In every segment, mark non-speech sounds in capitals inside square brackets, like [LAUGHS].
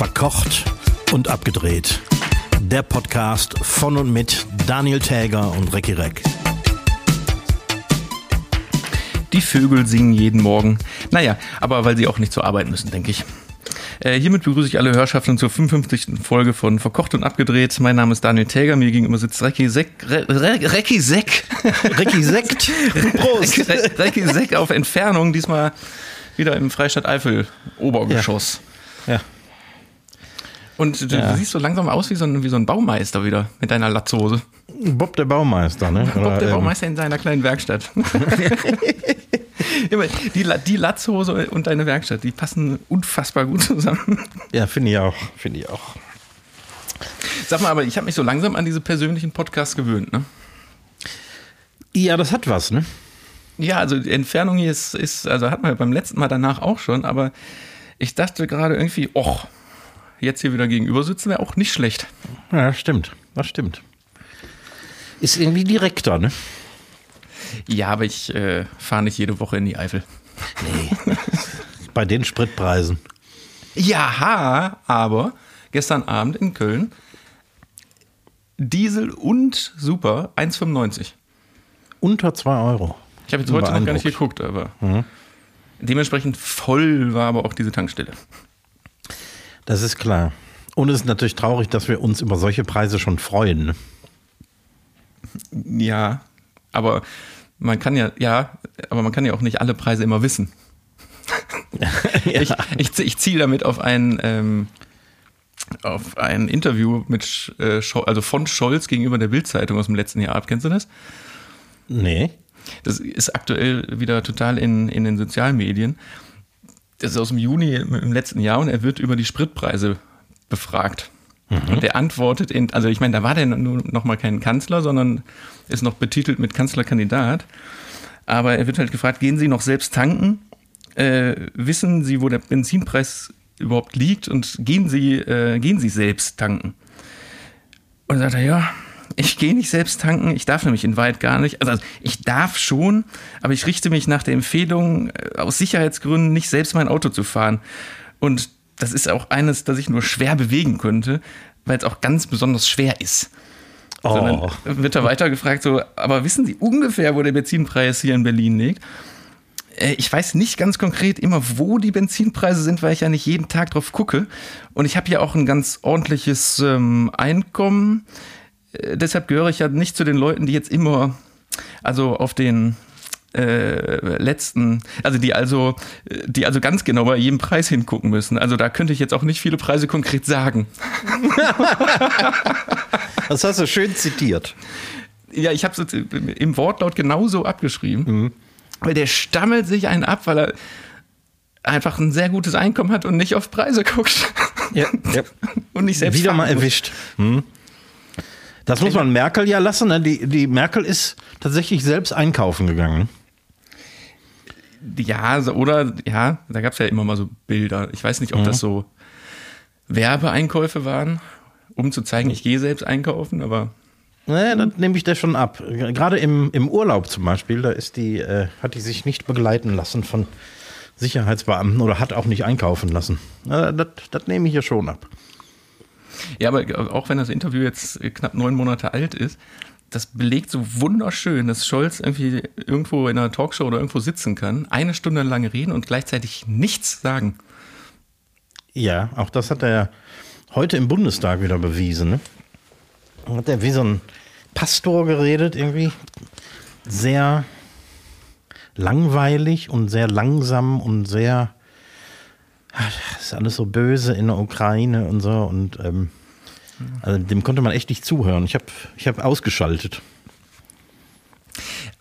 Verkocht und abgedreht. Der Podcast von und mit Daniel Täger und Recki Reck. Die Vögel singen jeden Morgen. Naja, aber weil sie auch nicht zur Arbeit müssen, denke ich. Äh, hiermit begrüße ich alle Hörschaften zur 55. Folge von Verkocht und Abgedreht. Mein Name ist Daniel Täger, mir gegenüber sitzt Recki Seck. Re, Re, Recki Seck. [LAUGHS] Recki Sekt. Prost. Recki, Recki Seck auf Entfernung, diesmal wieder im Freistadt Eifel Obergeschoss. Ja. ja. Und du, ja. siehst so langsam aus wie so, ein, wie so ein Baumeister wieder mit deiner Latzhose. Bob der Baumeister, ne? Bob der ähm, Baumeister in seiner kleinen Werkstatt. [LAUGHS] die, die Latzhose und deine Werkstatt, die passen unfassbar gut zusammen. Ja, finde ich auch. Finde ich auch. Sag mal, aber ich habe mich so langsam an diese persönlichen Podcasts gewöhnt, ne? Ja, das hat was, ne? Ja, also die Entfernung hier ist, ist also hat man ja beim letzten Mal danach auch schon, aber ich dachte gerade irgendwie, och, jetzt hier wieder gegenüber sitzen wäre auch nicht schlecht. Ja, stimmt. Das stimmt. Ist irgendwie direkter, ne? Ja, aber ich äh, fahre nicht jede Woche in die Eifel. Nee. [LAUGHS] Bei den Spritpreisen. Ja, aber gestern Abend in Köln Diesel und Super 1,95. Unter 2 Euro. Ich habe jetzt heute noch gar nicht geguckt, aber mhm. dementsprechend voll war aber auch diese Tankstelle. Das ist klar. Und es ist natürlich traurig, dass wir uns über solche Preise schon freuen. Ja, aber man kann ja, ja, aber man kann ja auch nicht alle Preise immer wissen. [LAUGHS] ja. Ich, ich, ich ziele damit auf ein, ähm, auf ein Interview mit, äh, also von Scholz gegenüber der Bildzeitung aus dem letzten Jahr ab. Kennst du das? Nee. Das ist aktuell wieder total in, in den Sozialmedien das ist aus dem Juni im letzten Jahr und er wird über die Spritpreise befragt. Mhm. Und er antwortet in, also ich meine, da war der nur noch mal kein Kanzler, sondern ist noch betitelt mit Kanzlerkandidat. Aber er wird halt gefragt, gehen Sie noch selbst tanken? Äh, wissen Sie, wo der Benzinpreis überhaupt liegt? Und gehen Sie, äh, gehen Sie selbst tanken? Und dann sagt er, ja, ich gehe nicht selbst tanken, ich darf nämlich in Wald gar nicht. Also ich darf schon, aber ich richte mich nach der Empfehlung, äh, aus Sicherheitsgründen nicht selbst mein Auto zu fahren. Und das ist auch eines, das ich nur schwer bewegen könnte, weil es auch ganz besonders schwer ist. Oh. Sondern wird er weiter gefragt, so, aber wissen Sie ungefähr, wo der Benzinpreis hier in Berlin liegt? Äh, ich weiß nicht ganz konkret immer, wo die Benzinpreise sind, weil ich ja nicht jeden Tag drauf gucke. Und ich habe ja auch ein ganz ordentliches ähm, Einkommen. Äh, deshalb gehöre ich ja nicht zu den Leuten, die jetzt immer, also auf den äh, letzten, also die also, die also ganz genau bei jedem Preis hingucken müssen. Also da könnte ich jetzt auch nicht viele Preise konkret sagen. [LAUGHS] das hast du schön zitiert. Ja, ich habe es im Wortlaut genauso abgeschrieben. Mhm. Weil der stammelt sich einen ab, weil er einfach ein sehr gutes Einkommen hat und nicht auf Preise guckt. Ja, ja. [LAUGHS] und nicht selbst. Wieder mal erwischt. Hm. Das muss man Merkel ja lassen. Ne? Die, die Merkel ist tatsächlich selbst einkaufen gegangen. Ja, oder ja, da gab es ja immer mal so Bilder. Ich weiß nicht, ob mhm. das so Werbeeinkäufe waren, um zu zeigen, ich gehe selbst einkaufen, aber. Naja, das nehme ich da schon ab. Gerade im, im Urlaub zum Beispiel, da ist die, äh, hat die sich nicht begleiten lassen von Sicherheitsbeamten oder hat auch nicht einkaufen lassen. Das, das nehme ich ja schon ab. Ja, aber auch wenn das Interview jetzt knapp neun Monate alt ist, das belegt so wunderschön, dass Scholz irgendwie irgendwo in einer Talkshow oder irgendwo sitzen kann, eine Stunde lang reden und gleichzeitig nichts sagen. Ja, auch das hat er heute im Bundestag wieder bewiesen. Ne? Hat er wie so ein Pastor geredet, irgendwie. Sehr langweilig und sehr langsam und sehr das ist alles so böse in der Ukraine und so. Und ähm, also dem konnte man echt nicht zuhören. Ich habe ich hab ausgeschaltet.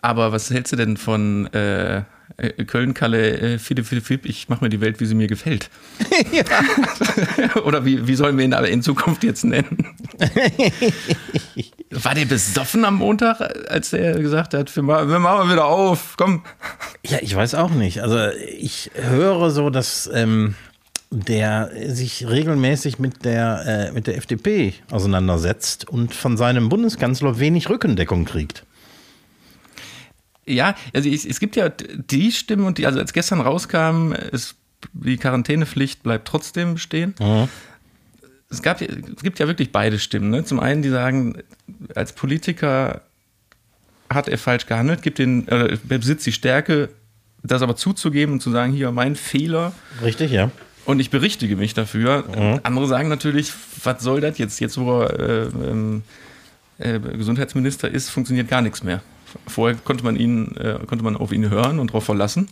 Aber was hältst du denn von äh, Köln-Kalle, äh, Philipp, Philipp, Philipp, ich mache mir die Welt, wie sie mir gefällt? [LAUGHS] Oder wie, wie sollen wir ihn aber in Zukunft jetzt nennen? [LAUGHS] War der besoffen am Montag, als er gesagt hat, wir machen, wir machen wieder auf, komm. Ja, ich weiß auch nicht. Also ich höre so, dass ähm, der sich regelmäßig mit der, äh, mit der FDP auseinandersetzt und von seinem Bundeskanzler wenig Rückendeckung kriegt. Ja, also es, es gibt ja die Stimmen und die, also als gestern rauskam, es, die Quarantänepflicht bleibt trotzdem stehen. Mhm. es, gab, es gibt ja wirklich beide Stimmen. Ne? Zum einen, die sagen, als Politiker hat er falsch gehandelt, gibt den, äh, besitzt die Stärke, das aber zuzugeben und zu sagen, hier mein Fehler. Richtig, ja. Und ich berichtige mich dafür. Mhm. Andere sagen natürlich, was soll das jetzt? Jetzt, wo er äh, ähm, äh, Gesundheitsminister ist, funktioniert gar nichts mehr. Vorher konnte man ihn, äh, konnte man auf ihn hören und darauf verlassen.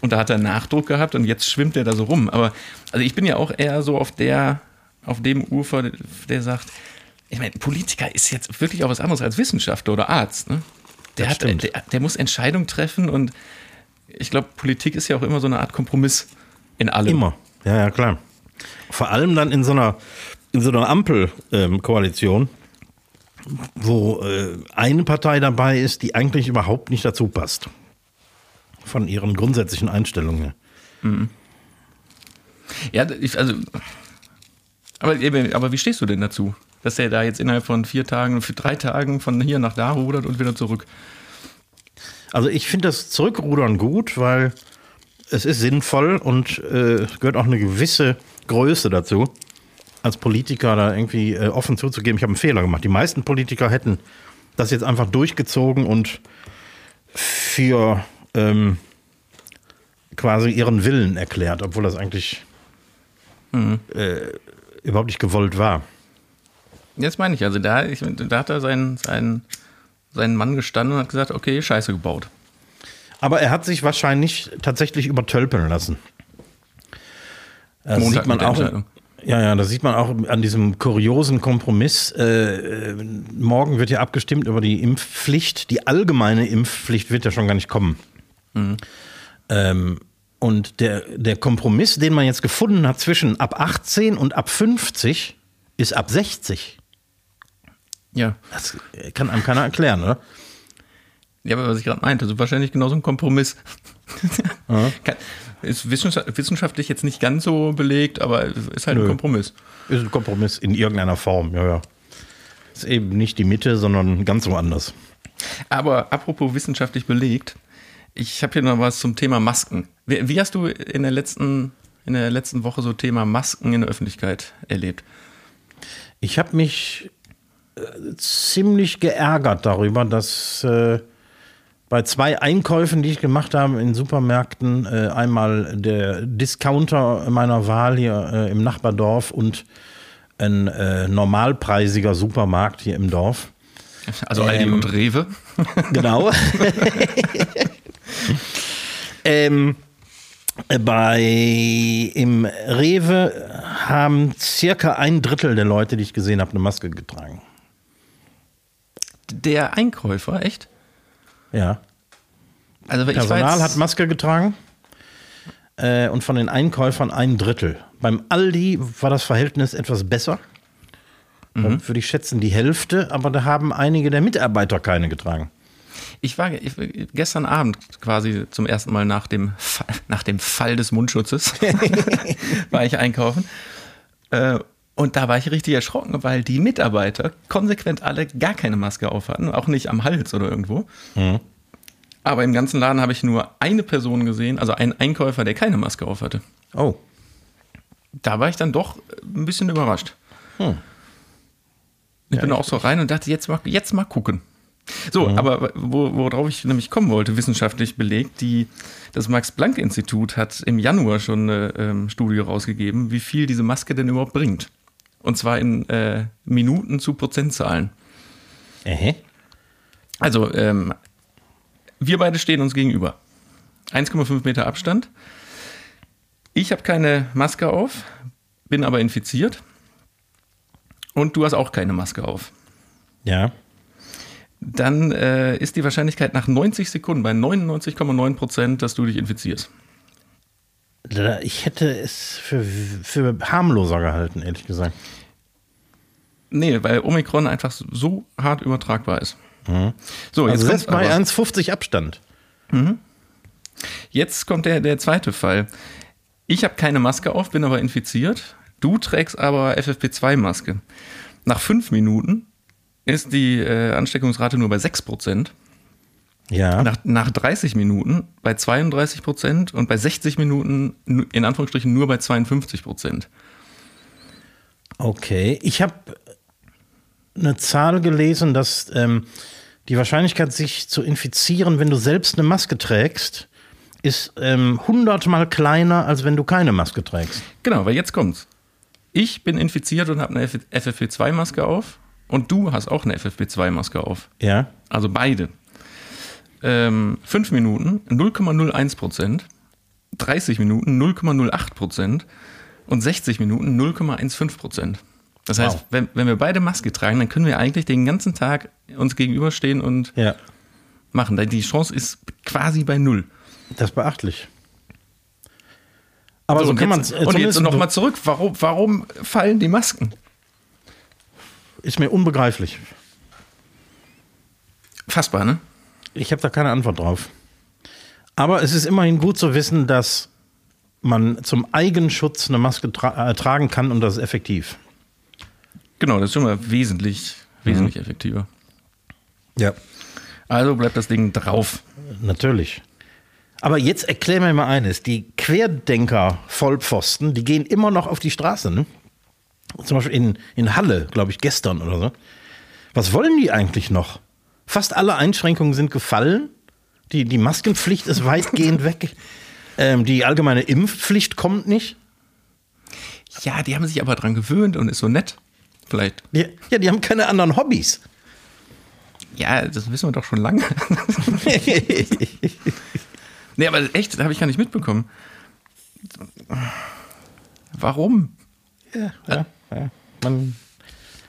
Und da hat er Nachdruck gehabt und jetzt schwimmt er da so rum. Aber also ich bin ja auch eher so auf der, auf dem Ufer, der sagt, ich meine, Politiker ist jetzt wirklich auch was anderes als Wissenschaftler oder Arzt. Ne? Der, hat, der, der muss Entscheidungen treffen und ich glaube, Politik ist ja auch immer so eine Art Kompromiss in allem. Immer, ja, ja, klar. Vor allem dann in so einer, in so einer Ampelkoalition, ähm, wo äh, eine Partei dabei ist, die eigentlich überhaupt nicht dazu passt. Von ihren grundsätzlichen Einstellungen. Mhm. Ja, ich, also. Aber, aber wie stehst du denn dazu? Dass er da jetzt innerhalb von vier Tagen, für drei Tagen von hier nach da rudert und wieder zurück? Also ich finde das Zurückrudern gut, weil es ist sinnvoll und äh, gehört auch eine gewisse Größe dazu, als Politiker da irgendwie äh, offen zuzugeben, ich habe einen Fehler gemacht. Die meisten Politiker hätten das jetzt einfach durchgezogen und für ähm, quasi ihren Willen erklärt, obwohl das eigentlich mhm. äh, überhaupt nicht gewollt war. Jetzt meine ich, also da, ich, da hat er seinen, seinen, seinen Mann gestanden und hat gesagt, okay, Scheiße gebaut. Aber er hat sich wahrscheinlich tatsächlich übertölpeln lassen. Das Montag sieht man auch. Ja, ja, das sieht man auch an diesem kuriosen Kompromiss. Äh, äh, morgen wird ja abgestimmt über die Impfpflicht. Die allgemeine Impfpflicht wird ja schon gar nicht kommen. Mhm. Ähm, und der, der Kompromiss, den man jetzt gefunden hat zwischen ab 18 und ab 50, ist ab 60. Ja. Das kann einem keiner erklären, oder? Ja, aber was ich gerade meinte, so wahrscheinlich genauso ein Kompromiss. Ja. [LAUGHS] ist wissenschaftlich jetzt nicht ganz so belegt, aber ist halt Nö. ein Kompromiss. Ist ein Kompromiss in irgendeiner Form, ja, ja. Ist eben nicht die Mitte, sondern ganz woanders. Aber apropos wissenschaftlich belegt, ich habe hier noch was zum Thema Masken. Wie, wie, hast du in der letzten in der letzten Woche so Thema Masken in der Öffentlichkeit erlebt? Ich habe mich äh, ziemlich geärgert darüber, dass äh, bei zwei Einkäufen, die ich gemacht habe in Supermärkten, äh, einmal der Discounter meiner Wahl hier äh, im Nachbardorf und ein äh, normalpreisiger Supermarkt hier im Dorf. Also Aldi ähm, und Rewe. Genau. [LAUGHS] ähm, bei im Rewe haben circa ein Drittel der Leute, die ich gesehen habe, eine Maske getragen. Der Einkäufer, echt? Ja. Also Personal hat Maske getragen äh, und von den Einkäufern ein Drittel. Beim Aldi war das Verhältnis etwas besser. Mhm. Würde ich schätzen, die Hälfte, aber da haben einige der Mitarbeiter keine getragen. Ich war ich, gestern Abend quasi zum ersten Mal nach dem Fall, nach dem Fall des Mundschutzes [LAUGHS] [LAUGHS] war ich einkaufen. Äh, und da war ich richtig erschrocken, weil die Mitarbeiter konsequent alle gar keine Maske auf hatten, auch nicht am Hals oder irgendwo. Mhm. Aber im ganzen Laden habe ich nur eine Person gesehen, also einen Einkäufer, der keine Maske auf hatte. Oh. Da war ich dann doch ein bisschen überrascht. Hm. Ich ja, bin auch so rein und dachte, jetzt mal, jetzt mal gucken. So, mhm. aber wo, worauf ich nämlich kommen wollte, wissenschaftlich belegt, die, das Max-Planck-Institut hat im Januar schon eine ähm, Studie rausgegeben, wie viel diese Maske denn überhaupt bringt. Und zwar in äh, Minuten zu Prozentzahlen. Äh. Also, ähm, wir beide stehen uns gegenüber. 1,5 Meter Abstand. Ich habe keine Maske auf, bin aber infiziert. Und du hast auch keine Maske auf. Ja. Dann äh, ist die Wahrscheinlichkeit nach 90 Sekunden bei 99,9 Prozent, dass du dich infizierst. Ich hätte es für, für harmloser gehalten, ehrlich gesagt. Nee, weil Omikron einfach so hart übertragbar ist. Mhm. So, also jetzt kommt mal 1,50 Abstand. Mhm. Jetzt kommt der, der zweite Fall. Ich habe keine Maske auf, bin aber infiziert. Du trägst aber FFP2-Maske. Nach fünf Minuten ist die äh, Ansteckungsrate nur bei 6%. Ja. Nach, nach 30 Minuten bei 32% und bei 60 Minuten in Anführungsstrichen nur bei 52% Okay, ich habe eine Zahl gelesen, dass ähm, die Wahrscheinlichkeit, sich zu infizieren, wenn du selbst eine Maske trägst, ist ähm, hundertmal kleiner, als wenn du keine Maske trägst. Genau, weil jetzt kommt's. Ich bin infiziert und habe eine FFP2-Maske auf und du hast auch eine FFP2-Maske auf. Ja. Also beide. Ähm, 5 Minuten 0,01 Prozent, 30 Minuten 0,08 Prozent und 60 Minuten 0,15 Prozent. Das heißt, Wow. wenn, wenn wir beide Maske tragen, dann können wir eigentlich den ganzen Tag uns gegenüberstehen und Ja. machen. Die Chance ist quasi bei null. Das ist beachtlich. Aber so, und kann man jetzt, und jetzt nochmal zurück. Warum, warum fallen die Masken? Ist mir unbegreiflich. Fassbar, ne? Ich habe da keine Antwort drauf. Aber es ist immerhin gut zu wissen, dass man zum Eigenschutz eine Maske tra äh, tragen kann und das ist effektiv. Genau, das ist schon mal wesentlich, wesentlich effektiver. Ja. Also bleibt das Ding drauf. Natürlich. Aber jetzt erklär mir mal eines: Die Querdenker-Vollpfosten, die gehen immer noch auf die Straße. Ne? Zum Beispiel in, in Halle, glaube ich, gestern oder so. Was wollen die eigentlich noch? Fast alle Einschränkungen sind gefallen. Die, die Maskenpflicht ist weitgehend weg. Ähm, die allgemeine Impfpflicht kommt nicht. Ja, die haben sich aber dran gewöhnt und ist so nett. Vielleicht. Die, ja, die haben keine anderen Hobbys. Ja, das wissen wir doch schon lange. [LAUGHS] nee, aber echt, das habe ich gar nicht mitbekommen. Warum? ja, ja, ja. Man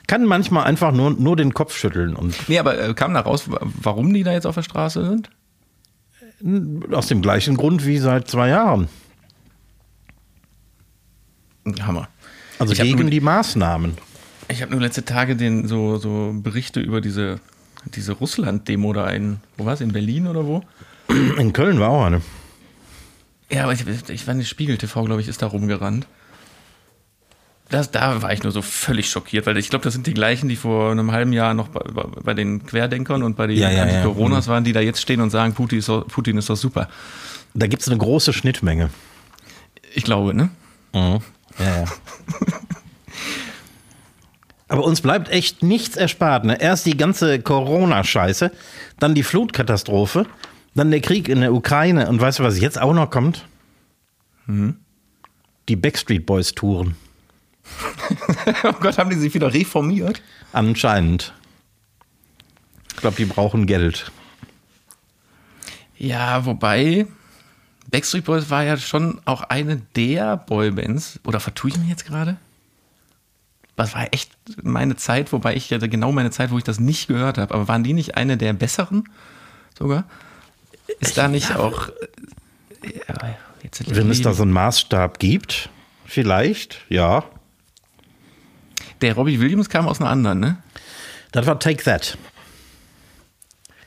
kann manchmal einfach nur, nur den Kopf schütteln und Nee, aber äh, kam da raus, wa- warum die da jetzt auf der Straße sind? aus dem gleichen Grund wie seit zwei Jahren. Hammer. Also Ich gegen nur- die Maßnahmen. Ich habe nur letzte Tage den, so, so Berichte über diese, diese Russland-Demo da in, wo war es, in Berlin oder wo? In Köln war auch eine. Ja, aber ich, ich war in Spiegel TV, glaube ich, ist da rumgerannt. Das, da war ich nur so völlig schockiert, weil ich glaube, das sind die gleichen, die vor einem halben Jahr noch bei, bei, den Querdenkern und bei den Ja, ja, ja. Anti-Coronas waren, die da jetzt stehen und sagen, Putin ist doch, Putin ist doch super. Da gibt es eine große Schnittmenge. Ich glaube, ne? Ja, ja. Aber uns bleibt echt nichts erspart. Ne? Erst die ganze Corona-Scheiße, dann die Flutkatastrophe, dann der Krieg in der Ukraine und weißt du, was jetzt auch noch kommt? Die Backstreet Boys-Touren. [LAUGHS] Oh Gott, haben die sich wieder reformiert? Anscheinend. Ich glaube, die brauchen Geld. Ja, wobei Backstreet Boys war ja schon auch eine der Boybands. Oder vertue ich mich jetzt gerade? Das war echt meine Zeit, wobei ich ja genau meine Zeit, wo ich das nicht gehört habe. Aber waren die nicht eine der besseren sogar? Ist da nicht auch. Ja, jetzt Wenn es da so einen Maßstab gibt, vielleicht, ja. Der Robbie Williams kam aus einer anderen, ne? Das war Take That.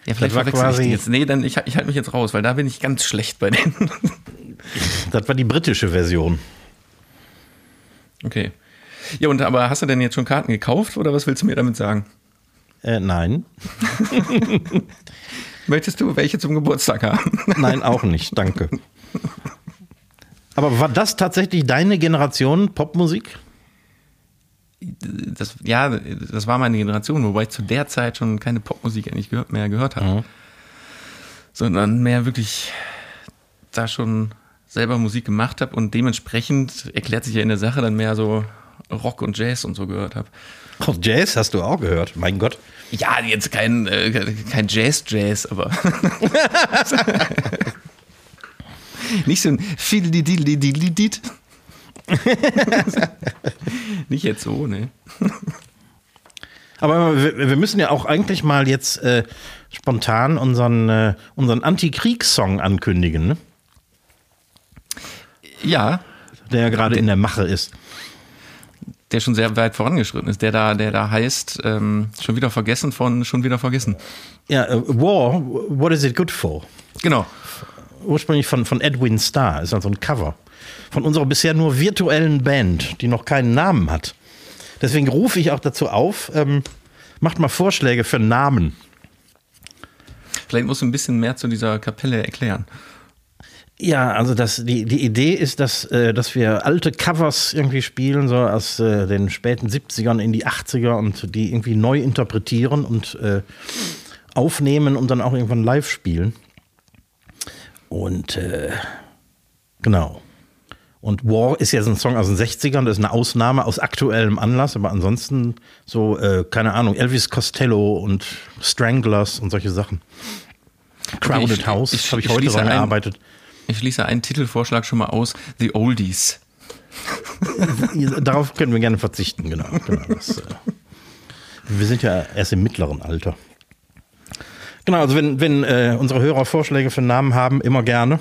Ja, vielleicht war verwechsel ich quasi- die jetzt. Nee, dann ich, ich halte mich jetzt raus, weil da bin ich ganz schlecht bei denen. [LAUGHS] Das war die britische Version. Okay. Ja, und aber hast du denn jetzt schon Karten gekauft oder was willst du mir damit sagen? Äh, nein. [LAUGHS] Möchtest du welche zum Geburtstag haben? [LAUGHS] Nein, auch nicht, danke. Aber war das tatsächlich deine Generation Popmusik? Das, ja, das war meine Generation, wobei ich zu der Zeit schon keine Popmusik eigentlich gehört, mehr gehört habe. Sondern mehr wirklich da schon selber Musik gemacht habe und dementsprechend erklärt sich ja in der Sache dann mehr so Rock und Jazz und so gehört habe. Oh, Jazz hast du auch gehört, mein Gott. Ja, jetzt kein, äh, kein Jazz-Jazz, aber. [LAUGHS] [LAUGHS] Nicht so ein Fiddly-Diddly-Diddly-Did. [LAUGHS] Nicht jetzt so, ne? Aber wir, wir müssen ja auch eigentlich mal jetzt äh, spontan unseren, äh, unseren Anti-Kriegssong ankündigen, ne? Ja, der ja gerade in der Mache ist. der schon sehr weit vorangeschritten ist, der da, der da heißt, ähm, schon wieder vergessen von schon wieder vergessen. Ja, äh, War, What is it good for? Genau. Ursprünglich von, von Edwin Starr, ist also ein Cover. Von unserer bisher nur virtuellen Band, die noch keinen Namen hat. Deswegen rufe ich auch dazu auf, ähm, macht mal Vorschläge für Namen. Vielleicht musst du ein bisschen mehr zu dieser Kapelle erklären. Ja, also das, die, die Idee ist, dass, äh, dass wir alte Covers irgendwie spielen, so aus äh, den späten 70ern in die 80er und die irgendwie neu interpretieren und äh, aufnehmen und dann auch irgendwann live spielen. Und äh, genau. Und War ist ja so ein Song aus den 60ern, das ist eine Ausnahme aus aktuellem Anlass, aber ansonsten so, äh, keine Ahnung, Elvis Costello und Stranglers und solche Sachen. Crowded ich- House, habe ich, ich heute dran ein- gearbeitet. Ich schließe einen Titelvorschlag schon mal aus: The Oldies. [LAUGHS] Darauf können wir gerne verzichten, genau. genau das, äh, wir sind ja erst im mittleren Alter. Genau, also wenn, wenn äh, unsere Hörer Vorschläge für Namen haben, immer gerne.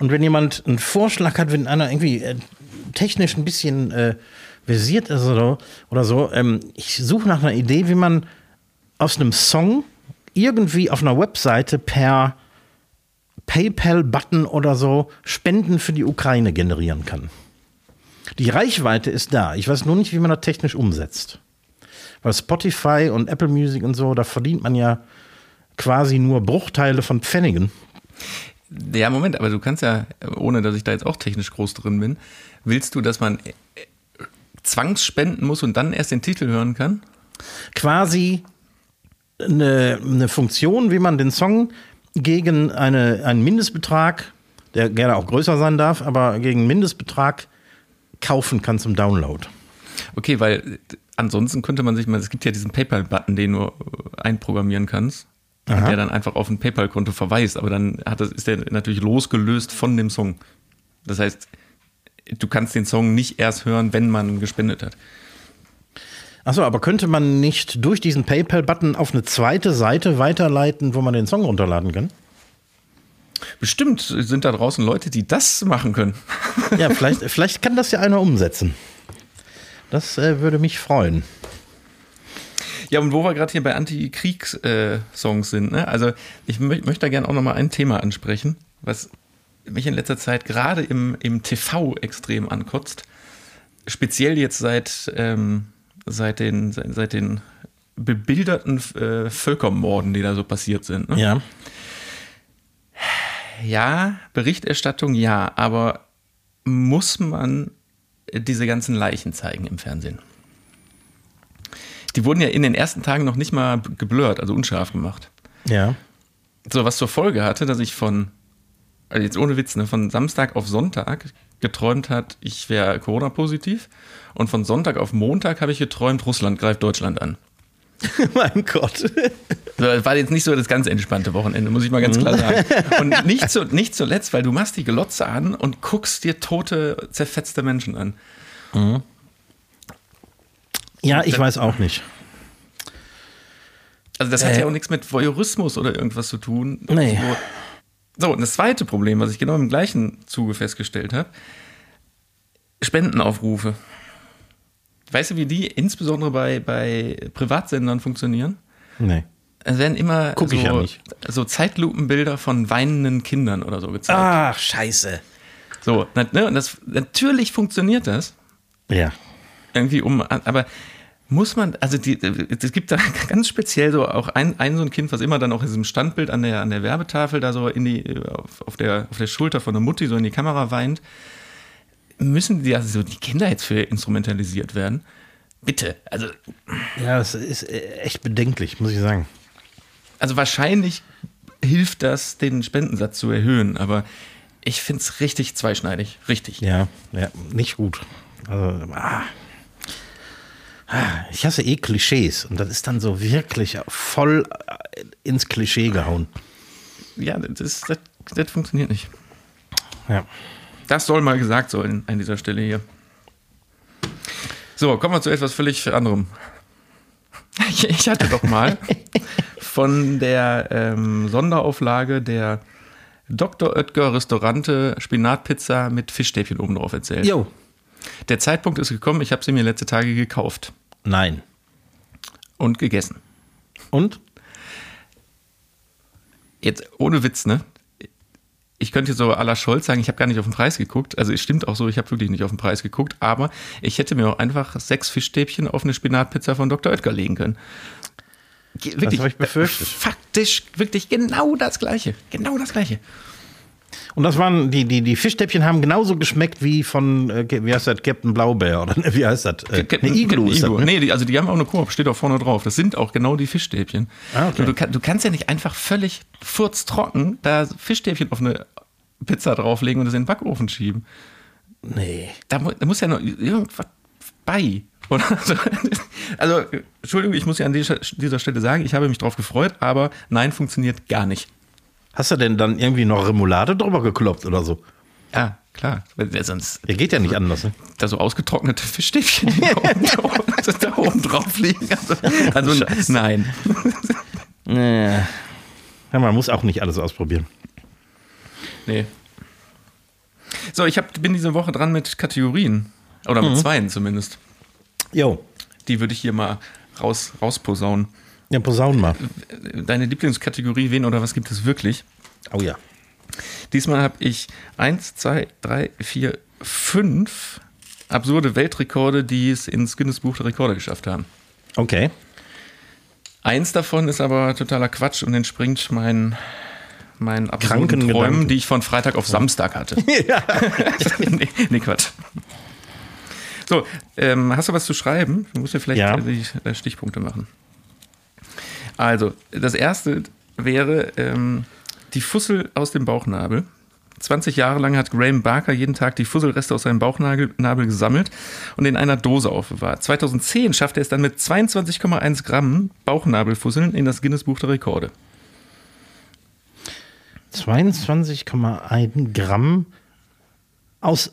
Und wenn jemand einen Vorschlag hat, wenn einer irgendwie äh, technisch ein bisschen äh, versiert ist oder, oder so, ähm, ich suche nach einer Idee, wie man aus einem Song irgendwie auf einer Webseite per PayPal-Button oder so Spenden für die Ukraine generieren kann. Die Reichweite ist da. Ich weiß nur nicht, wie man das technisch umsetzt. Weil Spotify und Apple Music und so, da verdient man ja quasi nur Bruchteile von Pfennigen. Ja, Moment, aber du kannst ja, ohne dass ich da jetzt auch technisch groß drin bin, willst du, dass man äh, zwangsspenden muss und dann erst den Titel hören kann? Quasi eine, eine Funktion, wie man den Song gegen eine, einen Mindestbetrag, der gerne auch größer sein darf, aber gegen einen Mindestbetrag kaufen kann zum Download. Okay, weil äh, ansonsten könnte man sich mal, es gibt ja diesen PayPal-Button, den du äh, einprogrammieren kannst, Aha. der dann einfach auf ein PayPal-Konto verweist, aber dann hat das, ist der natürlich losgelöst von dem Song. Das heißt, du kannst den Song nicht erst hören, wenn man gespendet hat. Achso, aber könnte man nicht durch diesen PayPal-Button auf eine zweite Seite weiterleiten, wo man den Song runterladen kann? Bestimmt sind da draußen Leute, die das machen können. Ja, vielleicht, [LAUGHS] vielleicht kann das ja einer umsetzen. Das äh, würde mich freuen. Ja, und wo wir gerade hier bei Anti-Kriegs-Songs sind, ne? also ich mö möchte da gerne auch nochmal ein Thema ansprechen, was mich in letzter Zeit gerade im, im TV extrem ankotzt. Speziell jetzt seit, ähm, seit, den, seit, seit den bebilderten äh, Völkermorden, die da so passiert sind. Ne? Ja. Ja, Berichterstattung ja, aber muss man diese ganzen Leichen zeigen im Fernsehen? Die wurden ja in den ersten Tagen noch nicht mal geblurrt, also unscharf gemacht. Ja. So, was zur Folge hatte, dass ich von, also jetzt ohne Witz, ne, von Samstag auf Sonntag geträumt hat, ich wäre Corona-positiv. Und von Sonntag auf Montag habe ich geträumt, Russland greift Deutschland an. [LAUGHS] mein Gott. So, Das war jetzt nicht so das ganz entspannte Wochenende, muss ich mal ganz klar sagen. [LAUGHS] Und nicht, zu, nicht zuletzt, weil du machst die Glotze an und guckst dir tote, zerfetzte Menschen an. Ja, ich weiß auch nicht. Also das hat Äh. ja auch nichts mit Voyeurismus oder irgendwas zu tun. Nee. So, und das zweite Problem, was ich genau im gleichen Zuge festgestellt habe, Spendenaufrufe. Weißt du, wie die insbesondere bei, bei Privatsendern funktionieren? Nee. Es werden immer Guck ich so, ja nicht. so Zeitlupenbilder von weinenden Kindern oder so gezeigt. Ach, scheiße. So, ne, und das, natürlich funktioniert das. Ja. Irgendwie um, aber muss man, also die, es gibt da [LAUGHS] ganz speziell so auch ein, ein so ein Kind, was immer dann auch in diesem Standbild an der, an der Werbetafel da so in die, auf, auf, der, auf der Schulter von der Mutti so in die Kamera weint. Müssen die, also so die Kinder jetzt für instrumentalisiert werden? Bitte, also, Ja, das ist äh, echt bedenklich, muss ich sagen. also wahrscheinlich hilft das, den Spendensatz zu erhöhen, aber ich finde es richtig zweischneidig, richtig. Ja, ja, nicht gut. Also, ah. Ich hasse eh Klischees und das ist dann so wirklich voll äh, ins Klischee gehauen. Ja, das, das, das funktioniert nicht. Ja. Das soll mal gesagt sein an dieser Stelle hier. So, kommen wir zu etwas völlig anderem. Ich, [LAUGHS] ich hatte doch mal von der ähm, Sonderauflage der Dr. Oetker Restaurante Spinatpizza mit Fischstäbchen oben drauf erzählt. Jo. Der Zeitpunkt ist gekommen, ich habe sie mir letzte Tage gekauft Nein. und gegessen. Und? Jetzt ohne Witz, ne? Ich könnte so à la Scholz sagen, ich habe gar nicht auf den Preis geguckt. Also es stimmt auch so, ich habe wirklich nicht auf den Preis geguckt, aber ich hätte mir auch einfach sechs Fischstäbchen auf eine Spinatpizza von Dr. Oetker legen können. Wirklich, hab ich befürchtet. Faktisch wirklich genau das Gleiche. Genau das Gleiche. Und das waren, die, die, die Fischstäbchen haben genauso geschmeckt wie von, äh, wie heißt das, Captain Blaubeer oder wie heißt das? Äh, eine Iglu ist das, ne? Nee, die, also die haben auch eine Koop, steht auch vorne drauf. Das sind auch genau die Fischstäbchen. Ah, okay. du, du kannst ja nicht einfach völlig furztrocken da Fischstäbchen auf eine Pizza drauflegen und das in den Backofen schieben. Nee. Da, da muss ja noch irgendwas bei. Oder? [LAUGHS] so. Also, Entschuldigung, ich muss ja an dieser dieser Stelle sagen, ich habe mich drauf gefreut, aber nein, funktioniert gar nicht. Hast du denn dann irgendwie noch Remoulade drüber gekloppt oder so? Ja, klar. Sonst Ja, geht ja nicht anders, ne? da so ausgetrocknete Fischstäbchen die da, oben, [LAUGHS] da, da oben drauf liegen. Also, also nein. Ja, man muss auch nicht alles ausprobieren. Nee. So, ich hab, bin diese Woche dran mit Kategorien. Oder mit zweien zumindest. Jo. Die würde ich hier mal raus, rausposaunen. Ja, posaunen mal. Deine Lieblingskategorie, wen oder was gibt es wirklich? Oh ja. Diesmal habe ich eins, zwei, drei, vier, fünf absurde Weltrekorde, die es ins Guinness Buch der Rekorde geschafft haben. Okay. Eins davon ist aber totaler Quatsch und entspringt meinen meinen absurden Kranken Träumen, Gedanken. die ich von Freitag auf Samstag hatte. [LAUGHS] [LAUGHS] nee, nee, Quatsch. So, ähm, hast du was zu schreiben? Du musst ja vielleicht Ja. die Stichpunkte machen. Also, das erste wäre ähm, die Fussel aus dem Bauchnabel. 20 Jahre lang hat Graham Barker jeden Tag die Fusselreste aus seinem Bauchnabel Nabel gesammelt und in einer Dose aufbewahrt. 2010 schaffte er es dann mit 22,1 Gramm Bauchnabelfusseln in das Guinness Buch der Rekorde. 22,1 Gramm aus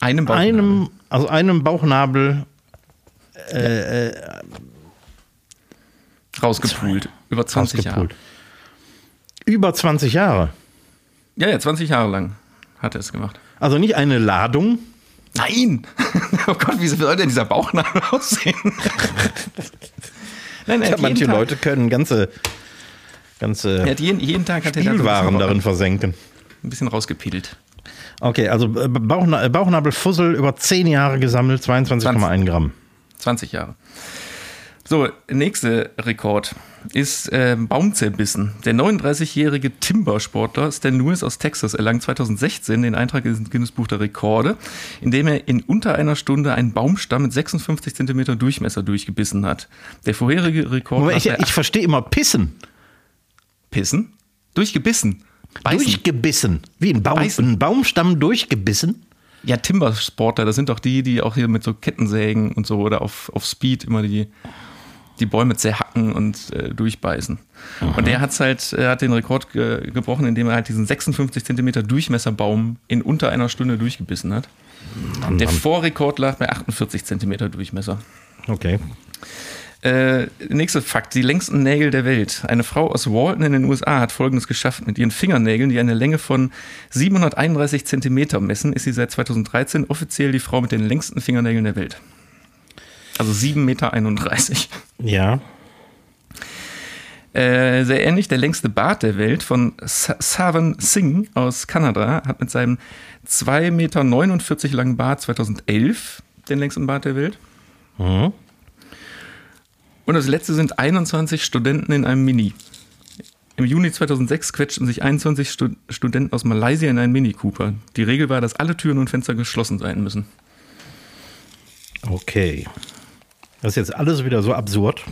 Einem Bauchnabel. einem, aus einem Bauchnabel. Rausgepult. Über 20 Jahre. Über 20 Jahre. Ja, ja, 20 Jahre lang hat er es gemacht. Also nicht eine Ladung. Nein! [LAUGHS] oh Gott, wie soll denn dieser Bauchnabel [LAUGHS] aussehen? Nein, er Ja, manche Tag, Leute können ganze, ganze Er hat jeden, jeden Tag hat er da Spielwaren bisschen, darin versenken. ein bisschen rausgepidelt. Okay, also äh, Bauchna Bauchnabelfussel über 10 Jahre gesammelt, 22,1 Gramm. 20 Jahre. So, nächster Rekord ist äh, Baumzerbissen. Der 39-jährige Timbersportler Stan Lewis aus Texas erlangt 2016 den Eintrag ins Guinness Buch der Rekorde, indem er in unter einer Stunde einen Baumstamm mit 56 Zentimeter Durchmesser durchgebissen hat. Der vorherige Rekord lag ich, ich verstehe immer Pissen. Pissen? Durchgebissen. Beißen. Durchgebissen. Wie ein, Baum, ein Baumstamm durchgebissen? Ja, Timbersportler, das sind doch die, die auch hier mit so Kettensägen und so oder auf, auf Speed immer die, die Bäume zerhacken und äh, durchbeißen. Und der hat's halt, er hat den Rekord ge gebrochen, indem er halt diesen 56 Zentimeter Durchmesserbaum in unter einer Stunde durchgebissen hat. Der Vorrekord lag bei 48 Zentimeter Durchmesser. Okay. Äh, nächster Fakt, die längsten Nägel der Welt. Eine Frau aus Walton in den USA hat folgendes geschafft. Mit ihren Fingernägeln, die eine Länge von 731 Zentimeter messen, ist sie seit 2013 offiziell die Frau mit den längsten Fingernägeln der Welt. Also 7,31 Meter. Ja. Äh, sehr ähnlich, der längste Bart der Welt von Sa- Savan Singh aus Kanada hat mit seinem 2,49 Meter langen Bart 2011 den längsten Bart der Welt. Mhm. Und das letzte sind 21 Studenten in einem Mini. Im Juni 2006 quetschten sich 21 Stu Studenten aus Malaysia in einen Mini Cooper. Die Regel war, dass alle Türen und Fenster geschlossen sein müssen. Okay. Das ist jetzt alles wieder so absurd.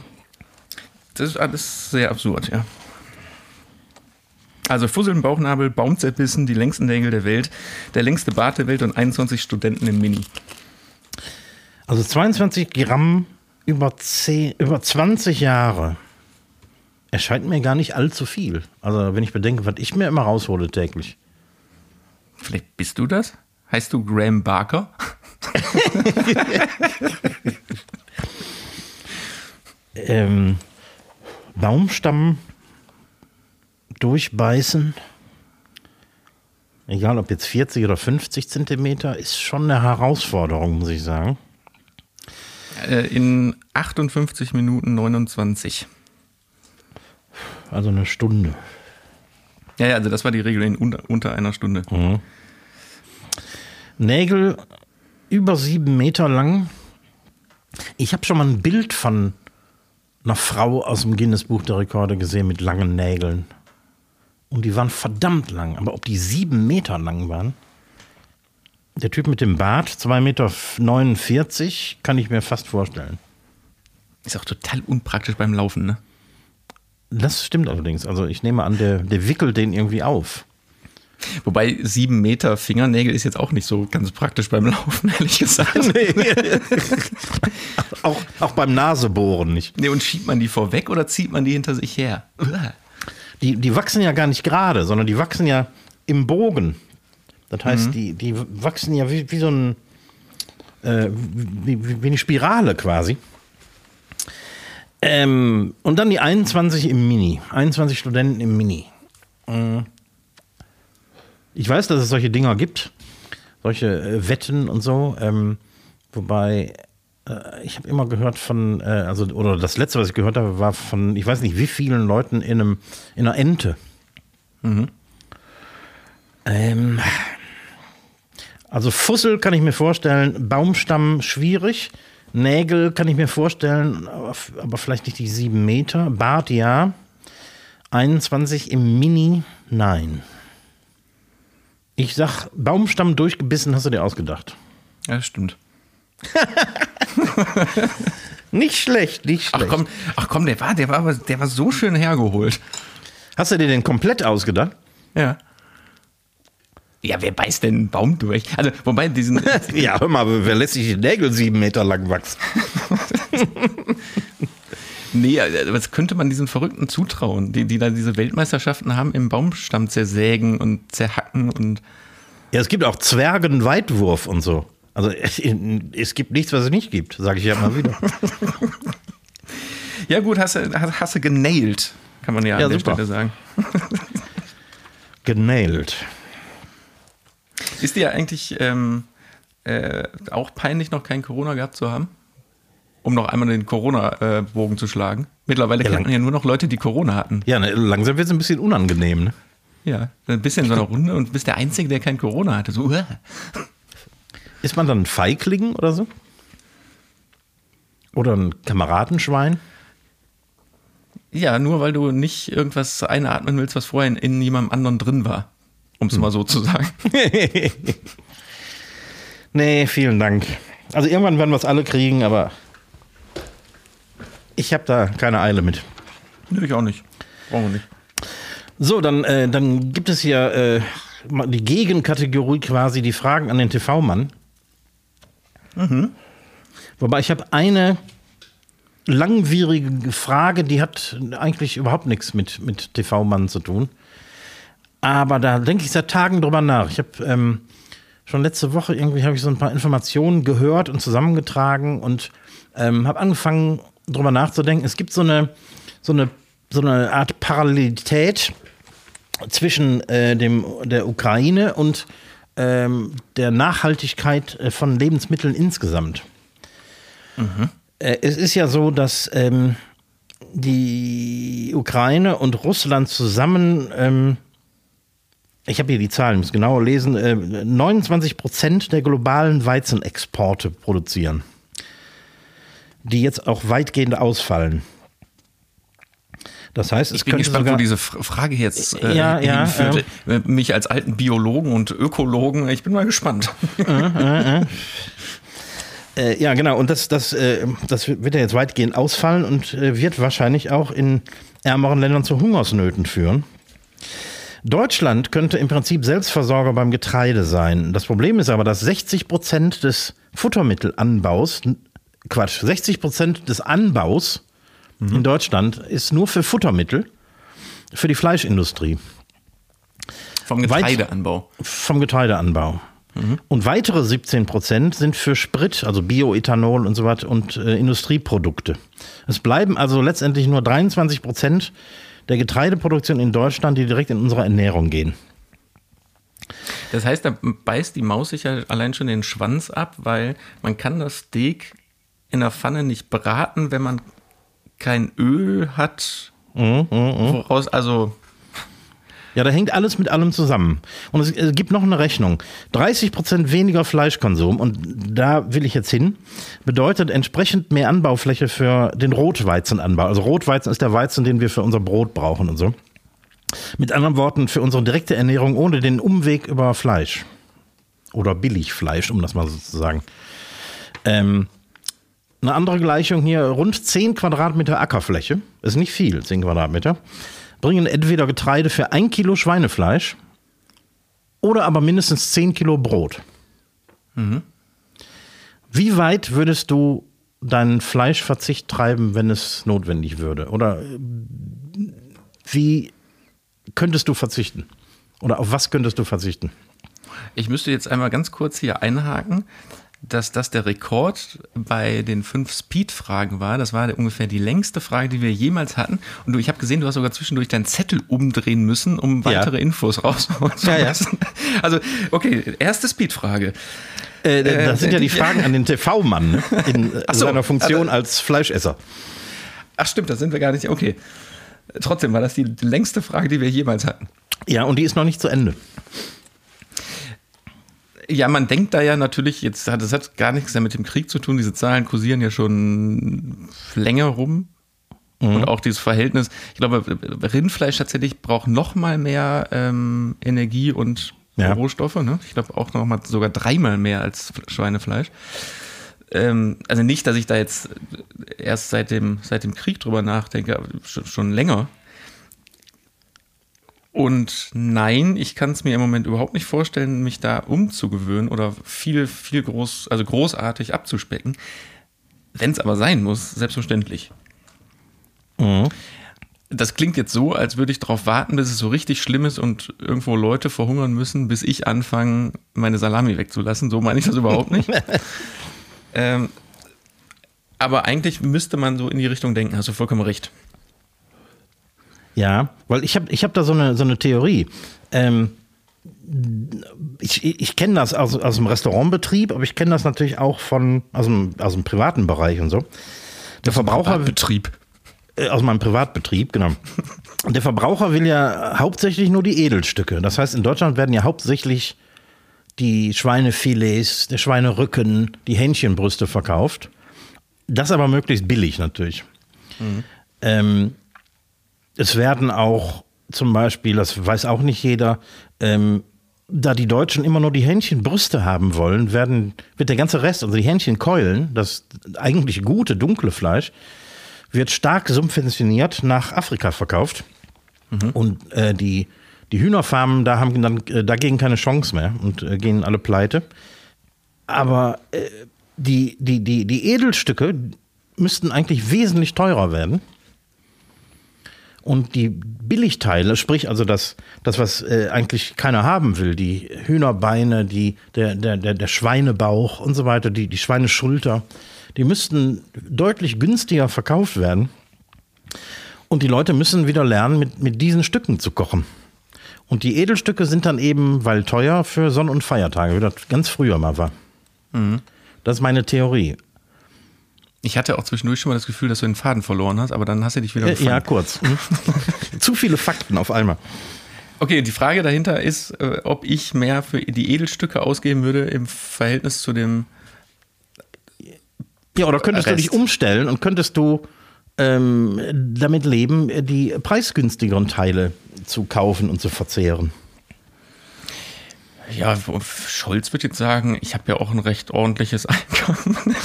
Das ist alles sehr absurd, ja. Also Fusseln, Bauchnabel, Baumzerbissen, die längsten Nägel der Welt, der längste Bart der Welt und 21 Studenten im Mini. Also 22 Gramm über, 10, über 20 Jahre. Erscheint mir gar nicht allzu viel. Also wenn ich bedenke, was ich mir immer raushole täglich. Vielleicht bist du das? Heißt du Graham Barker? [LAUGHS] [LAUGHS] Ähm, Baumstamm durchbeißen. Egal ob jetzt 40 oder 50 Zentimeter, ist schon eine Herausforderung, muss ich sagen. Äh, in 58 Minuten 29. Also eine Stunde. Ja, ja, also das war die Regel in unter, unter einer Stunde. Nägel über sieben Meter lang. Ich habe schon mal ein Bild von einer Frau aus dem Guinness Buch der Rekorde gesehen mit langen Nägeln. Und die waren verdammt lang. Aber ob die sieben Meter lang waren? Der Typ mit dem Bart, 2,49 Meter, kann ich mir fast vorstellen. Ist auch total unpraktisch beim Laufen, ne? Das stimmt allerdings. Also ich nehme an, der, der wickelt den irgendwie auf. Wobei sieben Meter Fingernägel ist jetzt auch nicht so ganz praktisch beim Laufen, [LAUGHS] ehrlich gesagt. Nee. [LAUGHS] auch, auch beim Nasebohren nicht. Nee, und schiebt man die vorweg oder zieht man die hinter sich her? Die, die wachsen ja gar nicht gerade, sondern die wachsen ja im Bogen. Das heißt, mhm. die, die wachsen ja wie, wie so ein, äh, wie, wie eine Spirale quasi. Ähm, und dann die 21 im Mini. 21 Studenten im Mini. Mhm. Ich weiß, dass es solche Dinger gibt, solche äh, Wetten und so. Ähm, wobei äh, ich habe immer gehört von, äh, also oder das letzte, was ich gehört habe, war von, ich weiß nicht, wie vielen Leuten in einem in einer Ente. Mhm. Ähm, also Fussel kann ich mir vorstellen, Baumstamm schwierig, Nägel kann ich mir vorstellen, aber, aber vielleicht nicht die sieben Meter. Bart ja, 21 im Mini, nein. Ich sag, Baumstamm durchgebissen hast du dir ausgedacht. Ja, das stimmt. [LAUGHS] nicht schlecht, nicht schlecht. Ach komm, ach komm, der war, der war, der war so schön hergeholt. Hast du dir den komplett ausgedacht? Ja. Ja, wer beißt denn einen Baum durch? Also, wobei diesen. [LAUGHS] ja, hör mal, wer lässt sich die Nägel sieben Meter lang wachsen? [LAUGHS] Nee, äh, was könnte man diesen Verrückten zutrauen, die, die da diese Weltmeisterschaften haben im Baumstamm zersägen und zerhacken und. Ja, es gibt auch Zwergenweitwurf und so. Also es gibt nichts, was es nicht gibt, sage ich ja mal wieder. [LAUGHS] ja, gut, hast du, hast, hast du genailt, kann man ja, ja an der super. Stelle sagen. [LAUGHS] genailt. Ist dir eigentlich ähm, äh, auch peinlich, noch kein Corona gehabt zu haben? Um noch einmal den Corona-Bogen zu schlagen. Mittlerweile ja, kennt man ja nur noch Leute, die Corona hatten. Ja, ne, langsam wird es ein bisschen unangenehm. Ne? Ja, ein bisschen in so einer Runde und bist der Einzige, der kein Corona hatte. So, uh. Ist man dann ein Feigling oder so? Oder ein Kameradenschwein? Ja, nur weil du nicht irgendwas einatmen willst, was vorher in, in jemandem anderen drin war. Um es hm. mal so zu sagen. [LAUGHS] nee, vielen Dank. Also irgendwann werden wir es alle kriegen, aber ich habe da keine Eile mit. Nö, ich auch nicht. Brauchen wir nicht. So, dann, äh, dann gibt es hier äh, die Gegenkategorie quasi, die Fragen an den TV-Mann. Mhm. Wobei ich habe eine langwierige Frage, die hat eigentlich überhaupt nichts mit, mit TV-Mann zu tun. Aber da denke ich seit Tagen drüber nach. Ich habe ähm, schon letzte Woche irgendwie habe ich so ein paar Informationen gehört und zusammengetragen und ähm, habe angefangen drüber nachzudenken. Es gibt so eine, so eine, so eine Art Parallelität zwischen äh, dem, der Ukraine und ähm, der Nachhaltigkeit äh, von Lebensmitteln insgesamt. Mhm. Äh, es ist ja so, dass ähm, die Ukraine und Russland zusammen, ähm, ich habe hier die Zahlen, muss genauer lesen, äh, 29 Prozent der globalen Weizenexporte produzieren die jetzt auch weitgehend ausfallen. Das heißt, es ich bin gespannt, sogar, wo diese Frage jetzt äh, ja, hinführt. Ja, äh, Mich als alten Biologen und Ökologen, ich bin mal gespannt. Äh, äh, äh. äh ja, genau. Und das, das, äh, das wird ja jetzt weitgehend ausfallen und wird wahrscheinlich auch in ärmeren Ländern zu Hungersnöten führen. Deutschland könnte im Prinzip Selbstversorger beim Getreide sein. Das Problem ist aber, dass 60 Prozent des Futtermittelanbaus Quatsch, 60 Prozent des Anbaus mhm. in Deutschland ist nur für Futtermittel, für die Fleischindustrie. Vom Getreideanbau. Weit, vom Getreideanbau. Mhm. Und weitere 17 Prozent sind für Sprit, also Bioethanol und so weiter und äh, Industrieprodukte. Es bleiben also letztendlich nur 23 Prozent der Getreideproduktion in Deutschland, die direkt in unsere Ernährung gehen. Das heißt, da beißt die Maus sich ja allein schon den Schwanz ab, weil man kann das Steak in der Pfanne nicht braten, wenn man kein Öl hat. Mhm, mh, mh. Woraus, also. Ja, da hängt alles mit allem zusammen. Und es, es gibt noch eine Rechnung. 30 Prozent weniger Fleischkonsum, und da will ich jetzt hin, bedeutet entsprechend mehr Anbaufläche für den Rotweizenanbau. Also Rotweizen ist der Weizen, den wir für unser Brot brauchen und so. Mit anderen Worten, für unsere direkte Ernährung ohne den Umweg über Fleisch. Oder Billigfleisch, um das mal so zu sagen. Ähm, eine andere Gleichung hier, rund 10 Quadratmeter Ackerfläche, ist nicht viel, 10 Quadratmeter, bringen entweder Getreide für ein Kilo Schweinefleisch oder aber mindestens 10 Kilo Brot. Wie weit würdest du deinen Fleischverzicht treiben, wenn es notwendig würde? Oder äh, wie könntest du verzichten? Oder auf was könntest du verzichten? Ich müsste jetzt einmal ganz kurz hier einhaken, dass das der Rekord bei den fünf Speed-Fragen war. Das war ungefähr die längste Frage, die wir jemals hatten. Und du, ich habe gesehen, du hast sogar zwischendurch deinen Zettel umdrehen müssen, um weitere Ja. Infos rausholen zu Ja, ja. Also, okay, erste Speed-Frage. Äh, das sind ja die [LAUGHS] Fragen an den TV-Mann ne? in, so, seiner Funktion aber- als Fleischesser. Ach stimmt, da sind wir gar nicht. Okay. Trotzdem war das die längste Frage, die wir jemals hatten. Ja, und die ist noch nicht zu Ende. Ja, man denkt da ja natürlich, jetzt hat das hat gar nichts mehr mit dem Krieg zu tun. Diese Zahlen kursieren ja schon länger rum. Und auch dieses Verhältnis, ich glaube, Rindfleisch tatsächlich braucht noch mal mehr ähm, Energie und Ja. Rohstoffe. Ne? Ich glaube auch noch mal sogar dreimal mehr als Schweinefleisch. Ähm, also nicht, dass ich da jetzt erst seit dem, seit dem Krieg drüber nachdenke, schon länger. Und nein, ich kann es mir im Moment überhaupt nicht vorstellen, mich da umzugewöhnen oder viel, viel groß, also großartig abzuspecken. Wenn es aber sein muss, selbstverständlich. Das klingt jetzt so, als würde ich darauf warten, bis es so richtig schlimm ist und irgendwo Leute verhungern müssen, bis ich anfange, meine Salami wegzulassen. So meine ich das überhaupt nicht. [LAUGHS] ähm, aber eigentlich müsste man so in die Richtung denken, hast du vollkommen recht. Ja, weil ich habe ich hab da so eine, so eine Theorie. Ähm, ich ich kenne das aus, aus dem Restaurantbetrieb, aber ich kenne das natürlich auch von, aus, dem, aus dem privaten Bereich und so. Der Verbraucher, Betrieb. äh, aus meinem Privatbetrieb, genau. [LAUGHS] Der Verbraucher will ja hauptsächlich nur die Edelstücke. Das heißt, in Deutschland werden ja hauptsächlich die Schweinefilets, der Schweinerücken, die Hähnchenbrüste verkauft. Das aber möglichst billig natürlich. Ähm, es werden auch zum Beispiel, das weiß auch nicht jeder, ähm, da die Deutschen immer nur die Hähnchenbrüste haben wollen, werden, wird der ganze Rest, also die Hähnchenkeulen, das eigentlich gute, dunkle Fleisch, wird stark subventioniert nach Afrika verkauft. Und äh, die, die Hühnerfarmen, da haben dann äh, dagegen keine Chance mehr und äh, gehen alle pleite. Aber äh, die, die, die, die Edelstücke müssten eigentlich wesentlich teurer werden. Und die Billigteile, sprich also das, das was äh, eigentlich keiner haben will, die Hühnerbeine, die, der, der, der, der Schweinebauch und so weiter, die, die Schweineschulter, die müssten deutlich günstiger verkauft werden. Und die Leute müssen wieder lernen, mit, mit diesen Stücken zu kochen. Und die Edelstücke sind dann eben, weil teuer, für Sonn- und Feiertage, wie das ganz früher mal war. Das ist meine Theorie. Ich hatte auch zwischendurch schon mal das Gefühl, dass du den Faden verloren hast, aber dann hast du dich wieder gefangen. ja, kurz. Mhm. [LAUGHS] Zu viele Fakten auf einmal. Okay, die Frage dahinter ist, äh, ob ich mehr für die Edelstücke ausgeben würde im Verhältnis zu dem. Ja, oder könntest du Rest. dich umstellen und könntest du ähm, damit leben, die preisgünstigeren Teile zu kaufen und zu verzehren? Ja, Scholz wird jetzt sagen, ich habe ja auch ein recht ordentliches [LAUGHS] Einkommen.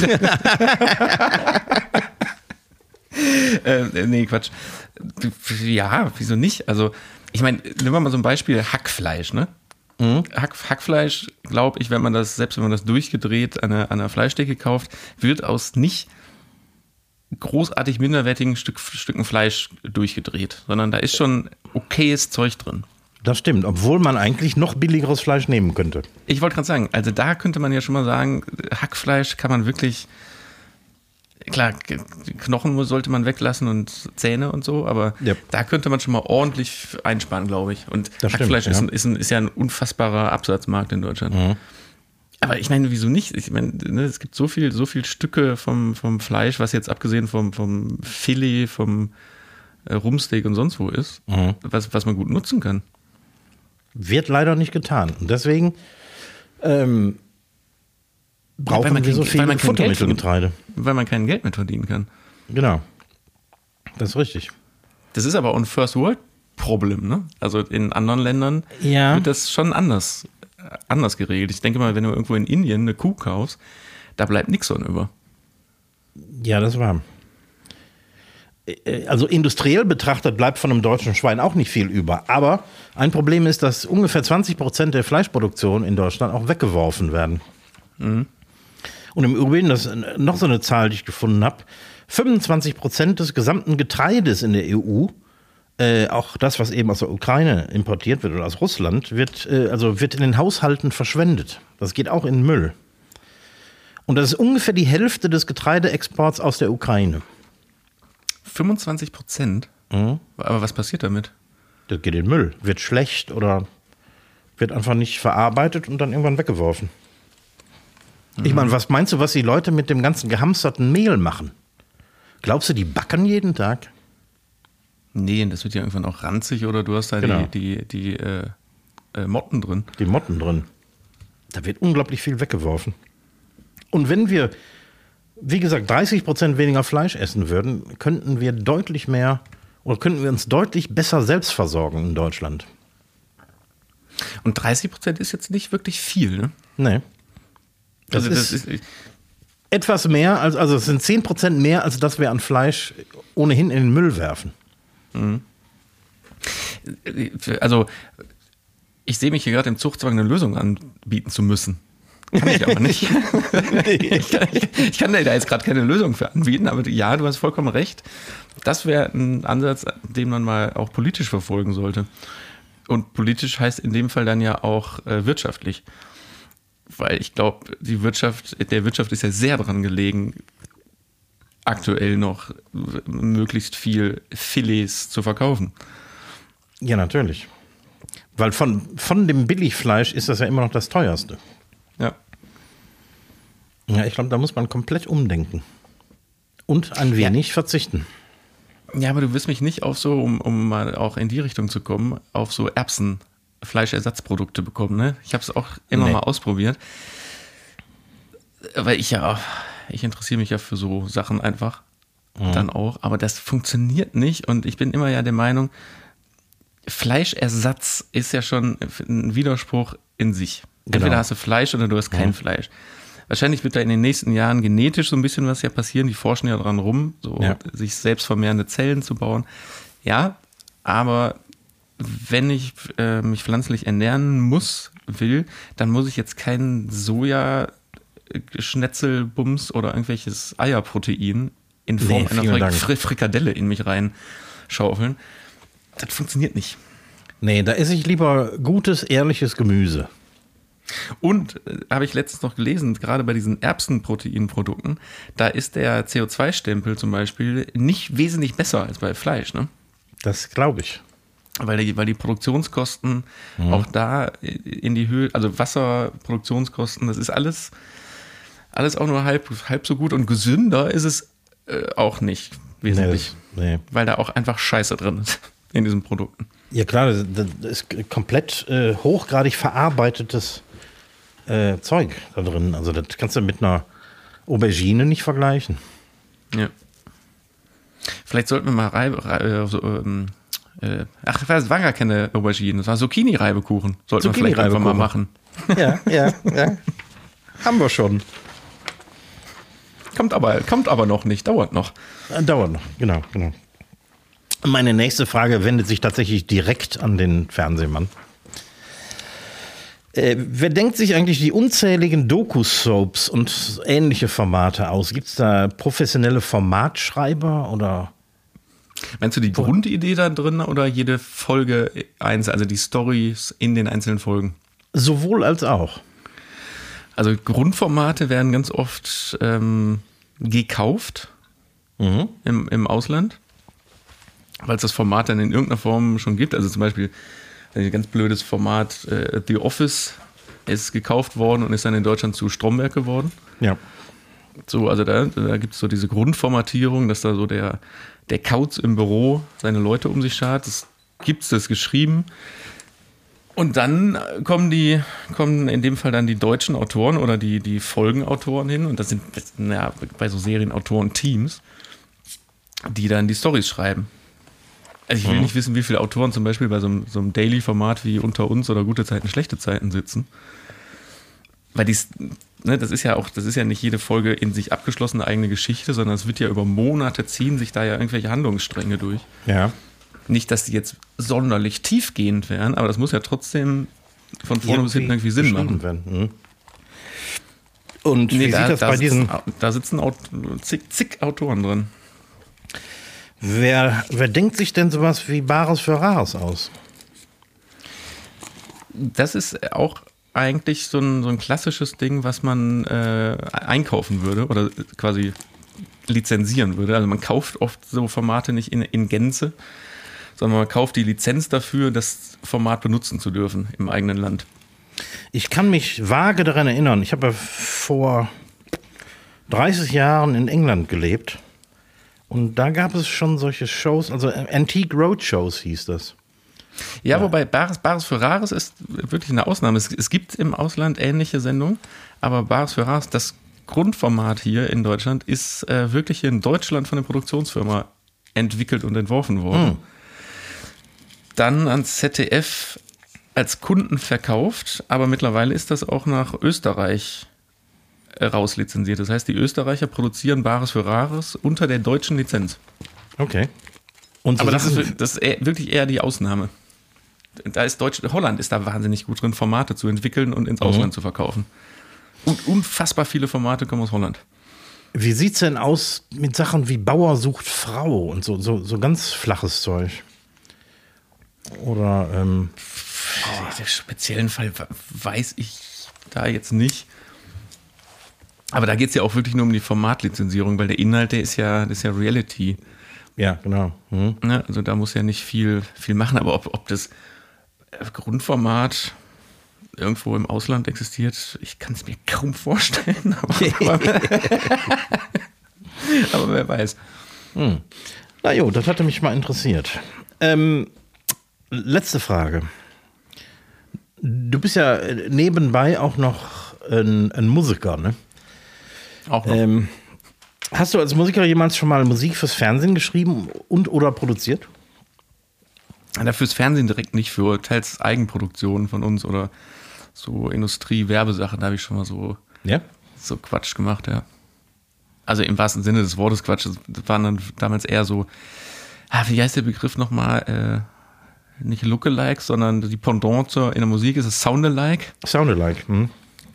äh, nee, Quatsch. Ja, wieso nicht? Also, ich meine, nehmen wir mal so ein Beispiel Hackfleisch, ne? Hack, Hackfleisch, glaube ich, wenn man das, selbst wenn man das durchgedreht an einer, an einer Fleischdecke kauft, wird aus nicht großartig minderwertigen Stück, Stücken Fleisch durchgedreht, sondern da ist schon okayes Zeug drin. Das stimmt, obwohl man eigentlich noch billigeres Fleisch nehmen könnte. Ich wollte gerade sagen, also da könnte man ja schon mal sagen, Hackfleisch kann man wirklich, klar, Knochen sollte man weglassen und Zähne und so, aber Ja. da könnte man schon mal ordentlich einsparen, glaube ich. Und Das stimmt, Hackfleisch ist, ja. ein, ist, ein, ist ja ein unfassbarer Absatzmarkt in Deutschland. Aber ich meine, wieso nicht? Ich meine, ne, es gibt so viel, so viel Stücke vom, vom Fleisch, was jetzt abgesehen vom, vom Filet, vom äh, Rumsteak und sonst wo ist, was, was man gut nutzen kann. Wird leider nicht getan. Und deswegen ähm, brauchen man wir so weil viel man kein Geld Futtermittelgetreide. Weil man kein Geld mehr verdienen kann. Genau. Das ist richtig. Das ist aber auch ein First World Problem, ne? Also in anderen Ländern Ja. wird das schon anders, äh, anders geregelt. Ich denke mal, wenn du irgendwo in Indien eine Kuh kaufst, da bleibt nichts von über. Ja, das war. Äh, Also industriell betrachtet bleibt von einem deutschen Schwein auch nicht viel über. Aber ein Problem ist, dass ungefähr 20 Prozent der Fleischproduktion in Deutschland auch weggeworfen werden. Und im Übrigen, das ist noch so eine Zahl, die ich gefunden habe, 25 Prozent des gesamten Getreides in der EU, äh, auch das, was eben aus der Ukraine importiert wird oder aus Russland, wird, äh, also wird in den Haushalten verschwendet. Das geht auch in Müll. Und das ist ungefähr die Hälfte des Getreideexports aus der Ukraine. 25 Prozent? Mhm. Aber was passiert damit? Das geht in den Müll. Wird schlecht oder wird einfach nicht verarbeitet und dann irgendwann weggeworfen. Ich meine, was meinst du, was die Leute mit dem ganzen gehamsterten Mehl machen? Glaubst du, die backen jeden Tag? Nee, das wird ja irgendwann auch ranzig oder du hast da Genau. die, die, die äh, äh, Motten drin. Die Motten drin. Da wird unglaublich viel weggeworfen. Und wenn wir, wie gesagt, 30 Prozent weniger Fleisch essen würden, könnten wir deutlich mehr oder könnten wir uns deutlich besser selbst versorgen in Deutschland. Und 30 Prozent ist jetzt nicht wirklich viel, ne? Nee. Das, Also ist, etwas mehr, als, also es sind 10 Prozent mehr, als das wir an Fleisch ohnehin in den Müll werfen. also ich sehe mich hier gerade im Zugzwang, eine Lösung anbieten zu müssen. Kann ich aber nicht. [LAUGHS] [LAUGHS] ich, kann, ich kann dir da jetzt gerade keine Lösung für anbieten, aber ja, du hast vollkommen recht. Das wäre ein Ansatz, den man mal auch politisch verfolgen sollte. Und politisch heißt in dem Fall dann ja auch äh, wirtschaftlich. Weil ich glaube, die Wirtschaft, der Wirtschaft ist ja sehr daran gelegen, aktuell noch möglichst viel Filets zu verkaufen. Ja, natürlich. Weil von, von dem Billigfleisch ist das ja immer noch das teuerste. Ja. Ja, ich glaube, da muss man komplett umdenken. Und ein wenig verzichten. Ja, aber du wirst mich nicht auf so, um, um mal auch in die Richtung zu kommen, auf so Erbsen-Fleischersatzprodukte bekommen. Ne? Ich habe es auch immer Nee. mal ausprobiert. Weil ich ja, ich interessiere mich ja für so Sachen einfach dann auch. Aber das funktioniert nicht und ich bin immer ja der Meinung, Fleischersatz ist ja schon ein Widerspruch in sich. Entweder Genau. hast du Fleisch oder du hast kein Fleisch. Wahrscheinlich wird da in den nächsten Jahren genetisch so ein bisschen was ja passieren. Die forschen ja dran rum, so Ja. sich selbst vermehrende Zellen zu bauen. Ja, aber wenn ich äh, mich pflanzlich ernähren muss, will, dann muss ich jetzt keinen Soja, Schnetzelbums oder irgendwelches Eierprotein in Form Nee, einer. Fri Frikadelle in mich reinschaufeln. Das funktioniert nicht. Nee, da esse ich lieber gutes, ehrliches Gemüse. Und äh, habe ich letztens noch gelesen, gerade bei diesen Erbsenproteinprodukten, da ist der CO2-Stempel zum Beispiel nicht wesentlich besser als bei Fleisch, ne? Das glaube ich. Weil die, weil die Produktionskosten auch da in die Höhe, also Wasserproduktionskosten, das ist alles, alles auch nur halb, halb so gut und gesünder ist es äh, auch nicht Nee, wesentlich, das, nee. weil da auch einfach Scheiße drin ist in diesen Produkten. Ja klar, das, das ist komplett äh, hochgradig verarbeitetes äh, Zeug da drin. Also das kannst du mit einer Aubergine nicht vergleichen. Ja. Vielleicht sollten wir mal Reibe, Reibe so, ähm, äh, ach, das war gar keine Aubergine, das war Zucchini-Reibekuchen. Sollten wir vielleicht einfach mal machen. Ja, [LAUGHS] ja, ja. Haben wir schon. Kommt aber, kommt aber noch nicht, dauert noch. Äh, Dauert noch, genau, genau. Meine nächste Frage wendet sich tatsächlich direkt an den Fernsehmann. Äh, wer denkt sich eigentlich die unzähligen Doku-Soaps und ähnliche Formate aus? Gibt es da professionelle Formatschreiber oder? Meinst du die Grundidee da drin oder jede Folge eins, also die Stories in den einzelnen Folgen? Sowohl als auch. Also Grundformate werden ganz oft ähm, gekauft im, im Ausland, weil es das Format dann in irgendeiner Form schon gibt. Also zum Beispiel ein ganz blödes Format äh, The Office ist gekauft worden und ist dann in Deutschland zu Stromberg geworden. Ja. So, also da, da gibt es so diese Grundformatierung, dass da so der, der Kauz im Büro seine Leute um sich schart. Das gibt es, das ist geschrieben. Und dann kommen die, kommen in dem Fall dann die deutschen Autoren oder die, die Folgenautoren hin. Und das sind ja, bei so Serienautoren Teams, die dann die Stories schreiben. Also ich will nicht wissen, wie viele Autoren zum Beispiel bei so einem, so einem Daily-Format wie Unter uns oder Gute Zeiten, Schlechte Zeiten sitzen. Weil dies, ne, das ist ja auch, das ist ja nicht jede Folge in sich abgeschlossene eigene Geschichte, sondern es wird ja über Monate ziehen sich da ja irgendwelche Handlungsstränge durch. Ja. Nicht, dass die jetzt sonderlich tiefgehend wären, aber das muss ja trotzdem von vorne bis hinten irgendwie Sinn machen. Werden. Mhm. Und Nee, wie da, sieht das da bei diesen, sitzen, da sitzen Aut zig, zig Autoren drin. Wer, wer denkt sich denn sowas wie Bares für Rares aus? Das ist auch eigentlich so ein, so ein klassisches Ding, was man äh, einkaufen würde oder quasi lizenzieren würde. Also man kauft oft so Formate nicht in, in Gänze, sondern man kauft die Lizenz dafür, das Format benutzen zu dürfen im eigenen Land. Ich kann mich vage daran erinnern, ich habe vor 30 Jahren in England gelebt und da gab es schon solche Shows, also Antique Roadshows hieß das. Ja, wobei Bares, Bares für Rares ist wirklich eine Ausnahme. Es, es gibt im Ausland ähnliche Sendungen, aber Bares für Rares, das Grundformat hier in Deutschland, ist äh, wirklich hier in Deutschland von der Produktionsfirma entwickelt und entworfen worden. Dann ans ZDF als Kunden verkauft, aber mittlerweile ist das auch nach Österreich äh, rauslizenziert. Das heißt, die Österreicher produzieren Bares für Rares unter der deutschen Lizenz. Okay. So Aber das ist, das ist wirklich eher die Ausnahme. Da ist Deutsch, Holland ist da wahnsinnig gut drin, Formate zu entwickeln und ins Ausland zu verkaufen. Und unfassbar viele Formate kommen aus Holland. Wie sieht's denn aus mit Sachen wie Bauer sucht Frau und so, so, so ganz flaches Zeug? Oder, ähm, Den speziellen Fall we- weiß ich da jetzt nicht. Aber da geht es ja auch wirklich nur um die Formatlizenzierung, weil der Inhalt, der ist ja, das ist ja Reality. ja, genau. Hm. Ne? Also da muss ja nicht viel, viel machen. Aber ob, ob das äh, Grundformat irgendwo im Ausland existiert, ich kann es mir kaum vorstellen. [LAUGHS] [LAUGHS] Aber, aber, wer weiß. Na jo, das hatte mich mal interessiert. Ähm, letzte Frage. Du bist ja äh, nebenbei auch noch ein, ein Musiker, ne? Auch noch. Ähm, hast du als Musiker jemals schon mal Musik fürs Fernsehen geschrieben und oder produziert? Da fürs Fernsehen direkt nicht, für teils Eigenproduktionen von uns oder so Industrie-Werbesachen, da habe ich schon mal so, Ja. so Quatsch gemacht, ja. Also im wahrsten Sinne des Wortes Quatsch. Das waren dann damals eher so, ah, wie heißt der Begriff nochmal? Äh, nicht Lookalike, sondern die Pendant zur, in der Musik ist es Soundalike, Sounded like.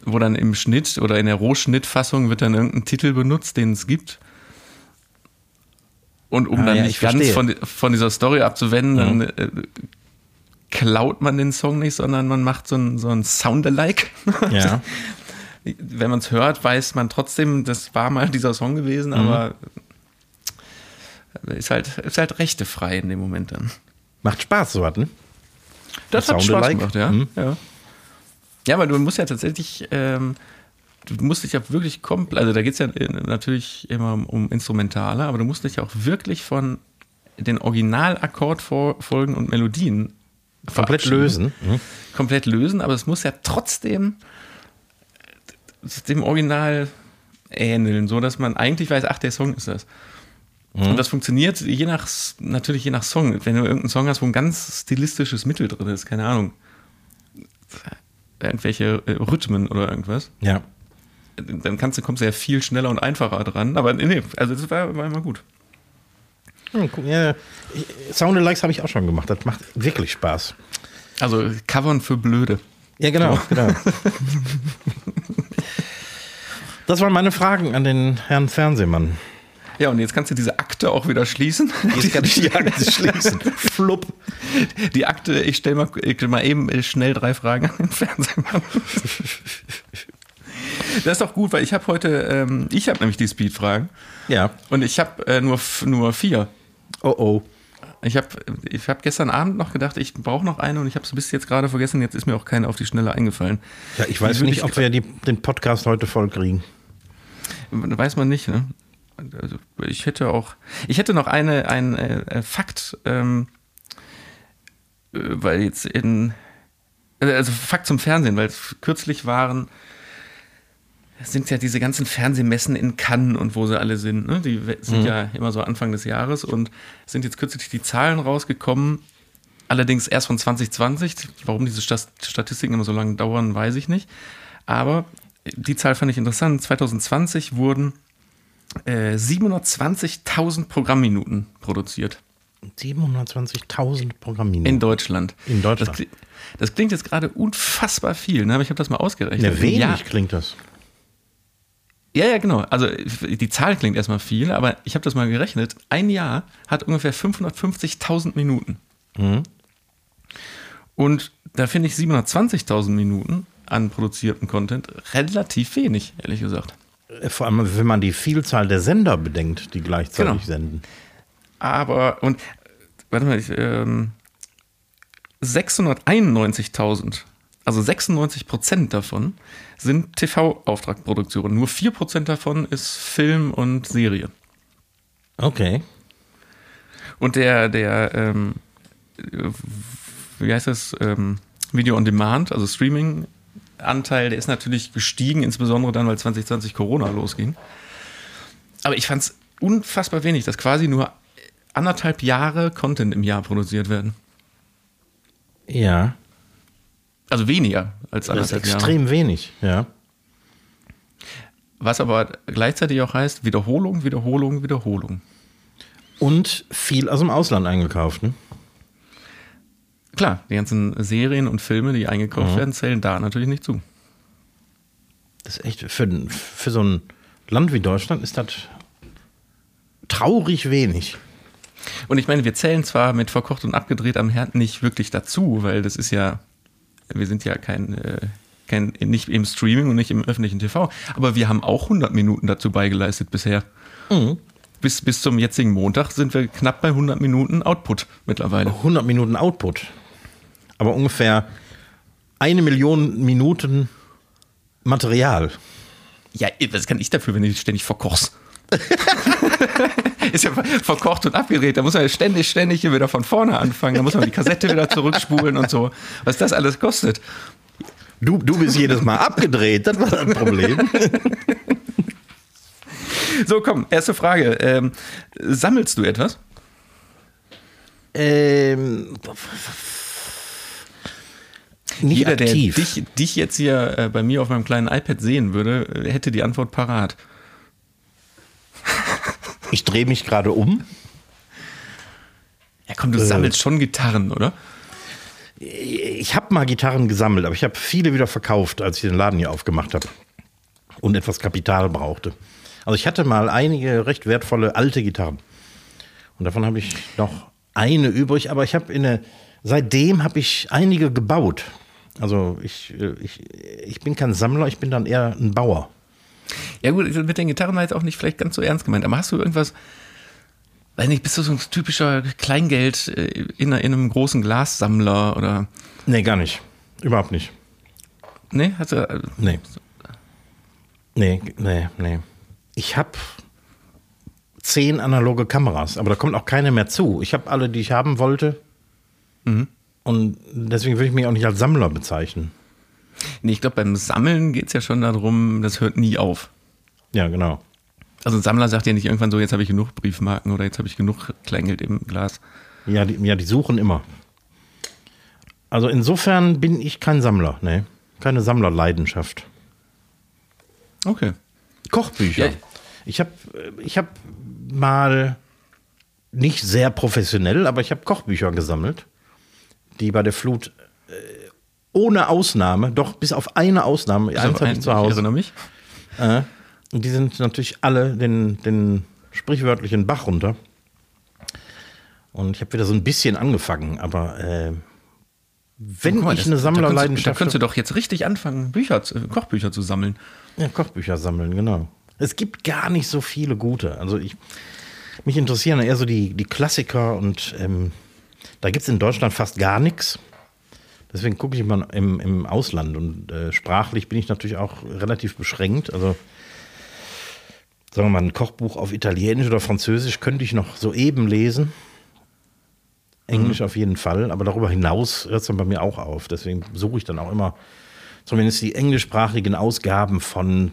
Wo dann im Schnitt oder in der Rohschnittfassung wird dann irgendein Titel benutzt, den es gibt. Und um Ah, dann ja, nicht ich ganz von, von dieser Story abzuwenden, dann äh, klaut man den Song nicht, sondern man macht so ein, so ein Soundalike. Ja. [LAUGHS] Wenn man es hört, weiß man trotzdem, das war mal dieser Song gewesen, aber ist halt, ist halt rechtefrei in dem Moment dann. Macht Spaß, so was, ne? Das hat Spaß gemacht, ja. Mhm. ja. Ja, aber du musst ja tatsächlich, ähm, du musst dich ja wirklich komplett, also da geht es ja äh, natürlich immer um, um Instrumentale, aber du musst dich auch wirklich von den Originalakkordfolgen und Melodien Komplett lösen. Hm. Komplett lösen, aber es muss ja trotzdem dem Original ähneln, so dass man eigentlich weiß, ach, der Song ist das. Und das funktioniert je nach, natürlich je nach Song. Wenn du irgendeinen Song hast, wo ein ganz stilistisches Mittel drin ist, keine Ahnung, irgendwelche äh, Rhythmen oder irgendwas, Ja. dann kannst du, kommst du ja viel schneller und einfacher dran. Aber nee, also das war, war immer gut. Hm, ja. Soundalikes habe ich auch schon gemacht. Das macht wirklich Spaß. Also Covern für Blöde. Ja, genau. genau. [LAUGHS] Das waren meine Fragen an den Herrn Fernsehmann. Ja, und jetzt kannst du diese Akte auch wieder schließen. Jetzt kann ich die Akte [LAUGHS] schließen. Flupp. Die Akte, ich stelle mal, ich stell mal eben schnell drei Fragen an den Fernsehmann. Das ist doch gut, weil ich habe heute, ähm, ich habe nämlich die Speed-Fragen Ja. und ich habe äh, nur, nur vier. Oh oh. Ich habe ich hab gestern Abend noch gedacht, ich brauche noch eine und ich habe es bis jetzt gerade vergessen. Jetzt ist mir auch keine auf die Schnelle eingefallen. Ja, ich weiß nicht, ich- ob wir die, den Podcast heute voll kriegen. Weiß man nicht, ne? Also ich hätte auch, ich hätte noch eine, ein äh, Fakt, ähm, äh, weil jetzt in, also Fakt zum Fernsehen, weil es kürzlich waren es sind ja diese ganzen Fernsehmessen in Cannes und wo sie alle sind. Ne? Die sind Mhm. ja immer so Anfang des Jahres und es sind jetzt kürzlich die Zahlen rausgekommen. Allerdings erst von 2020. Warum diese Statistiken immer so lange dauern, weiß ich nicht. Aber die Zahl fand ich interessant. 2020 wurden äh, 720.000 Programmminuten produziert 720.000 Programmminuten. in Deutschland. In Deutschland. Das, kli- das klingt jetzt gerade unfassbar viel, ne? aber ich habe das mal ausgerechnet. Ja, wenig Ja, klingt das. Ja, ja, genau. Also die Zahl klingt erstmal viel, aber ich habe das mal gerechnet. Ein Jahr hat ungefähr 550.000 Minuten. Und da finde ich 720.000 Minuten an produziertem Content relativ wenig, ehrlich gesagt. Äh, Vor allem, wenn man die Vielzahl der Sender bedenkt, die gleichzeitig Genau. senden. Aber, und, warte mal, ich, ähm, 691.000, also 96 Prozent davon sind TV-Auftragproduktionen. Nur 4 Prozent davon ist Film und Serie. Okay. Und der, der, ähm, äh, wie heißt das, ähm, Video on Demand, also Streaming-Anteil, der ist natürlich gestiegen, insbesondere dann, weil 2020 Corona losging. Aber ich fand es unfassbar wenig, dass quasi nur anderthalb Jahre Content im Jahr produziert werden. Ja. Also weniger als Das ist anderthalb Jahre. extrem wenig, ja. Was aber gleichzeitig auch heißt, Wiederholung, Wiederholung, Wiederholung. Und viel aus dem Ausland eingekauft, ne? Klar, die ganzen Serien und Filme, die eingekauft Mhm. werden, zählen da natürlich nicht zu. Das ist echt, für, für so ein Land wie Deutschland ist das traurig wenig. Und ich meine, wir zählen zwar mit verkocht und abgedreht am Herd nicht wirklich dazu, weil das ist ja, wir sind ja kein, äh, kein nicht im Streaming und nicht im öffentlichen TV, aber wir haben auch 100 Minuten dazu beigeleistet bisher. Bis, bis zum jetzigen Montag sind wir knapp bei 100 Minuten Output mittlerweile. 100 Minuten Output. Aber ungefähr eine Million Minuten Material. Ja, was kann ich dafür, wenn du dich ständig verkochst? [LAUGHS] ist ja verkocht und abgedreht. Da muss man ja ständig, ständig hier wieder von vorne anfangen. Da muss man die Kassette wieder zurückspulen und so. Was das alles kostet. Du, du bist jedes Mal abgedreht, das war das Problem. So, komm, erste Frage. Ähm, sammelst du etwas? ähm, nicht Jeder, aktiv. der dich, dich jetzt hier äh, bei mir auf meinem kleinen iPad sehen würde, äh, hätte die Antwort parat. [LAUGHS] Ich drehe mich gerade um. Ja, komm, du Äh. sammelst schon Gitarren, oder? Ich habe mal Gitarren gesammelt, aber ich habe viele wieder verkauft, als ich den Laden hier aufgemacht habe und etwas Kapital brauchte. Also ich hatte mal einige recht wertvolle alte Gitarren und davon habe ich noch eine übrig, aber ich habe in der seitdem habe ich einige gebaut. Also ich, ich, ich bin kein Sammler, ich bin dann eher ein Bauer. Ja, gut, mit den Gitarren war jetzt auch nicht vielleicht ganz so ernst gemeint, aber hast du irgendwas, weiß nicht, bist du so ein typischer Kleingeld äh, in, in einem großen Glassammler oder. Nee, gar nicht. Überhaupt nicht. Nee, hast du. äh, Nee. Nee, nee, nee. Ich habe zehn analoge Kameras, aber da kommt auch keine mehr zu. Ich habe alle, die ich haben wollte. Und deswegen würde ich mich auch nicht als Sammler bezeichnen. Nee, ich glaube, beim Sammeln geht es ja schon darum, das hört nie auf. Ja, genau. Also ein Sammler sagt ja nicht irgendwann so, jetzt habe ich genug Briefmarken oder jetzt habe ich genug Kleingeld im Glas. Ja die, ja, die suchen immer. Also insofern bin ich kein Sammler, nee. Keine Sammlerleidenschaft. Okay. Kochbücher. Ja. Ich habe ich hab mal nicht sehr professionell, aber ich habe Kochbücher gesammelt, die bei der Flut äh, ohne Ausnahme, doch bis auf eine Ausnahme, eins habe ich zu Ich Hause. erinnere mich. Äh, die sind natürlich alle den, den sprichwörtlichen Bach runter. Und ich habe wieder so ein bisschen angefangen, aber äh, wenn mal, ich das- eine Da Sammlerleidenschaft könntest du doch jetzt richtig anfangen, Bücher, zu- Kochbücher zu sammeln. Ja, Kochbücher sammeln, genau. Es gibt gar nicht so viele gute. Also ich, mich interessieren eher so die, die Klassiker und ähm, da gibt es in Deutschland fast gar nichts. Deswegen gucke ich immer im, im Ausland und äh, sprachlich bin ich natürlich auch relativ beschränkt. Also sagen wir mal, ein Kochbuch auf Italienisch oder Französisch könnte ich noch soeben lesen. Englisch auf jeden Fall, aber darüber hinaus hört es dann bei mir auch auf. Deswegen suche ich dann auch immer zumindest die englischsprachigen Ausgaben von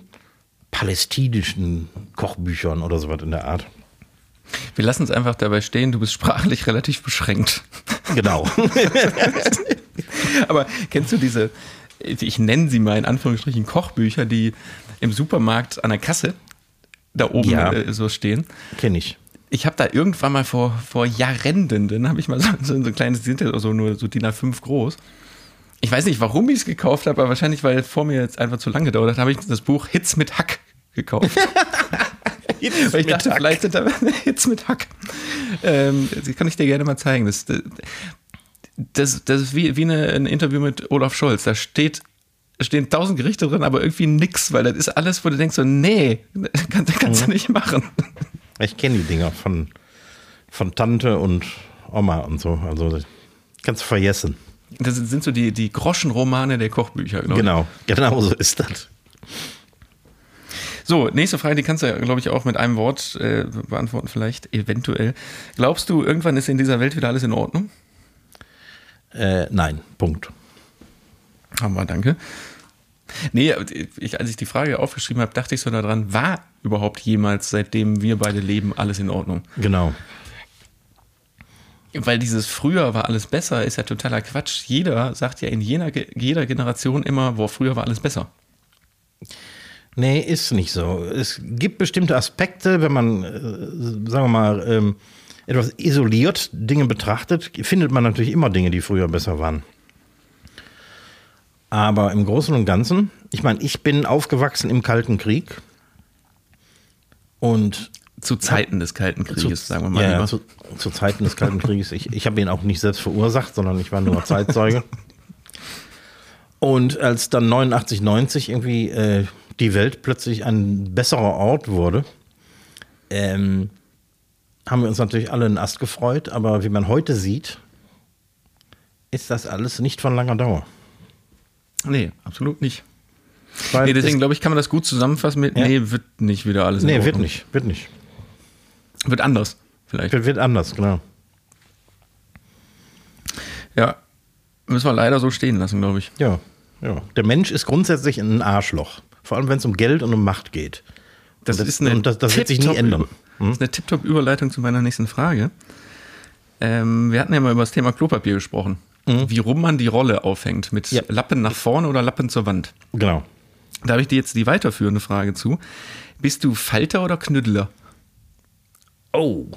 palästinischen Kochbüchern oder sowas in der Art. Wir lassen es einfach dabei stehen, du bist sprachlich [LAUGHS] relativ beschränkt. Genau. [LAUGHS] Aber kennst du diese, ich nenne sie mal in Anführungsstrichen Kochbücher, die im Supermarkt an der Kasse da oben Ja. äh, so stehen? Kenne ich. Ich habe da irgendwann mal vor, vor Jahrenden, habe ich mal so, so ein kleines, die sind ja so nur so DIN A5 groß. Ich weiß nicht, warum ich es gekauft habe, aber wahrscheinlich, weil vor mir jetzt einfach zu lange gedauert hat, habe ich das Buch Hits mit Hack gekauft. [LAUGHS] Weil ich dachte, vielleicht sind da [LAUGHS] Hits mit Hack. Ähm, das kann ich dir gerne mal zeigen. Das, das, das ist wie, wie eine, ein Interview mit Olaf Scholz. Da steht, stehen tausend Gerichte drin, aber irgendwie nix, weil das ist alles, wo du denkst so, nee, [LAUGHS] kannst, kannst du nicht machen. Ich kenne die Dinger von, von Tante und Oma und so. Also kannst du vergessen. Das sind so die, die Groschenromane der Kochbücher. Genau, genau so ist das. So, nächste Frage, die kannst du, glaube ich, auch mit einem Wort äh, beantworten, vielleicht, eventuell. Glaubst du, irgendwann ist in dieser Welt wieder alles in Ordnung? Äh, nein, Punkt. Haben wir, danke. Nee, ich, als ich die Frage aufgeschrieben habe, dachte ich so daran, war überhaupt jemals, seitdem wir beide leben, alles in Ordnung? Genau. Weil dieses früher war alles besser, ist ja totaler Quatsch. Jeder sagt ja in jener, jeder Generation immer, wo früher war alles besser. Nee, ist nicht so. Es gibt bestimmte Aspekte, wenn man, äh, sagen wir mal, ähm, etwas isoliert Dinge betrachtet, findet man natürlich immer Dinge, die früher besser waren. Aber im Großen und Ganzen, ich meine, ich bin aufgewachsen im Kalten Krieg und Zu Zeiten des Kalten Krieges, sagen wir mal. ja, zu, zu Zeiten des Kalten Krieges. Ich, ich habe ihn auch nicht selbst verursacht, sondern ich war nur Zeitzeuge. [LAUGHS] Und als dann 89, 90 irgendwie äh, die Welt plötzlich ein besserer Ort wurde, ähm, haben wir uns natürlich alle einen Ast gefreut. Aber wie man heute sieht, ist das alles nicht von langer Dauer. Nee, absolut nicht. Weil Nee, deswegen es- glaube ich, kann man das gut zusammenfassen mit, Ja. nee, wird nicht wieder alles nee, wird nicht, wird nicht. Wird anders, vielleicht. Wird, wird anders, genau. Ja, müssen wir leider so stehen lassen, glaube ich. Ja, ja. Der Mensch ist grundsätzlich ein Arschloch. Vor allem, wenn es um Geld und um Macht geht. Das, Das- ist eine und das- das wird sich nie ändern. Hm? Das ist eine Tip-Top-Überleitung zu meiner nächsten Frage. Ähm, wir hatten ja mal über das Thema Klopapier gesprochen. Wie rum man die Rolle aufhängt. Mit? Ja. Lappen nach vorne oder Lappen zur Wand. Genau. Da habe ich dir jetzt die weiterführende Frage zu. Bist du Falter oder Knüddler? Oh.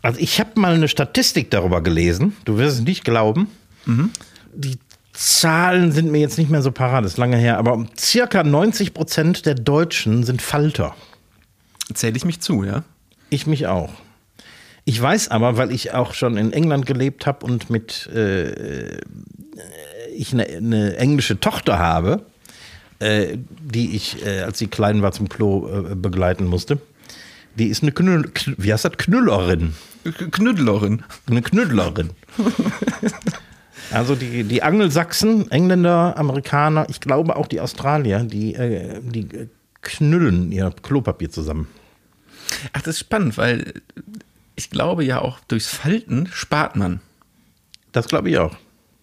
Also ich habe mal eine Statistik darüber gelesen. Du wirst es nicht glauben. Die Zahlen sind mir jetzt nicht mehr so parat, das ist lange her, aber circa 90 Prozent der Deutschen sind Falter. Zähle ich mich zu, ja? Ich mich auch. Ich weiß aber, weil ich auch schon in England gelebt habe und mit äh, ich eine, eine englische Tochter habe, äh, die ich, äh, als sie klein war, zum Klo äh, begleiten musste. Die ist eine Knüll, Kn- wie heißt das? Knüllerin. K- Knüddlerin. Eine Knüddlerin. [LAUGHS] Also die, die Angelsachsen, Engländer, Amerikaner, ich glaube auch die Australier, die, äh, die knüllen ihr Klopapier zusammen. Ach, das ist spannend, weil ich glaube ja auch durchs Falten spart man. Das glaube ich auch.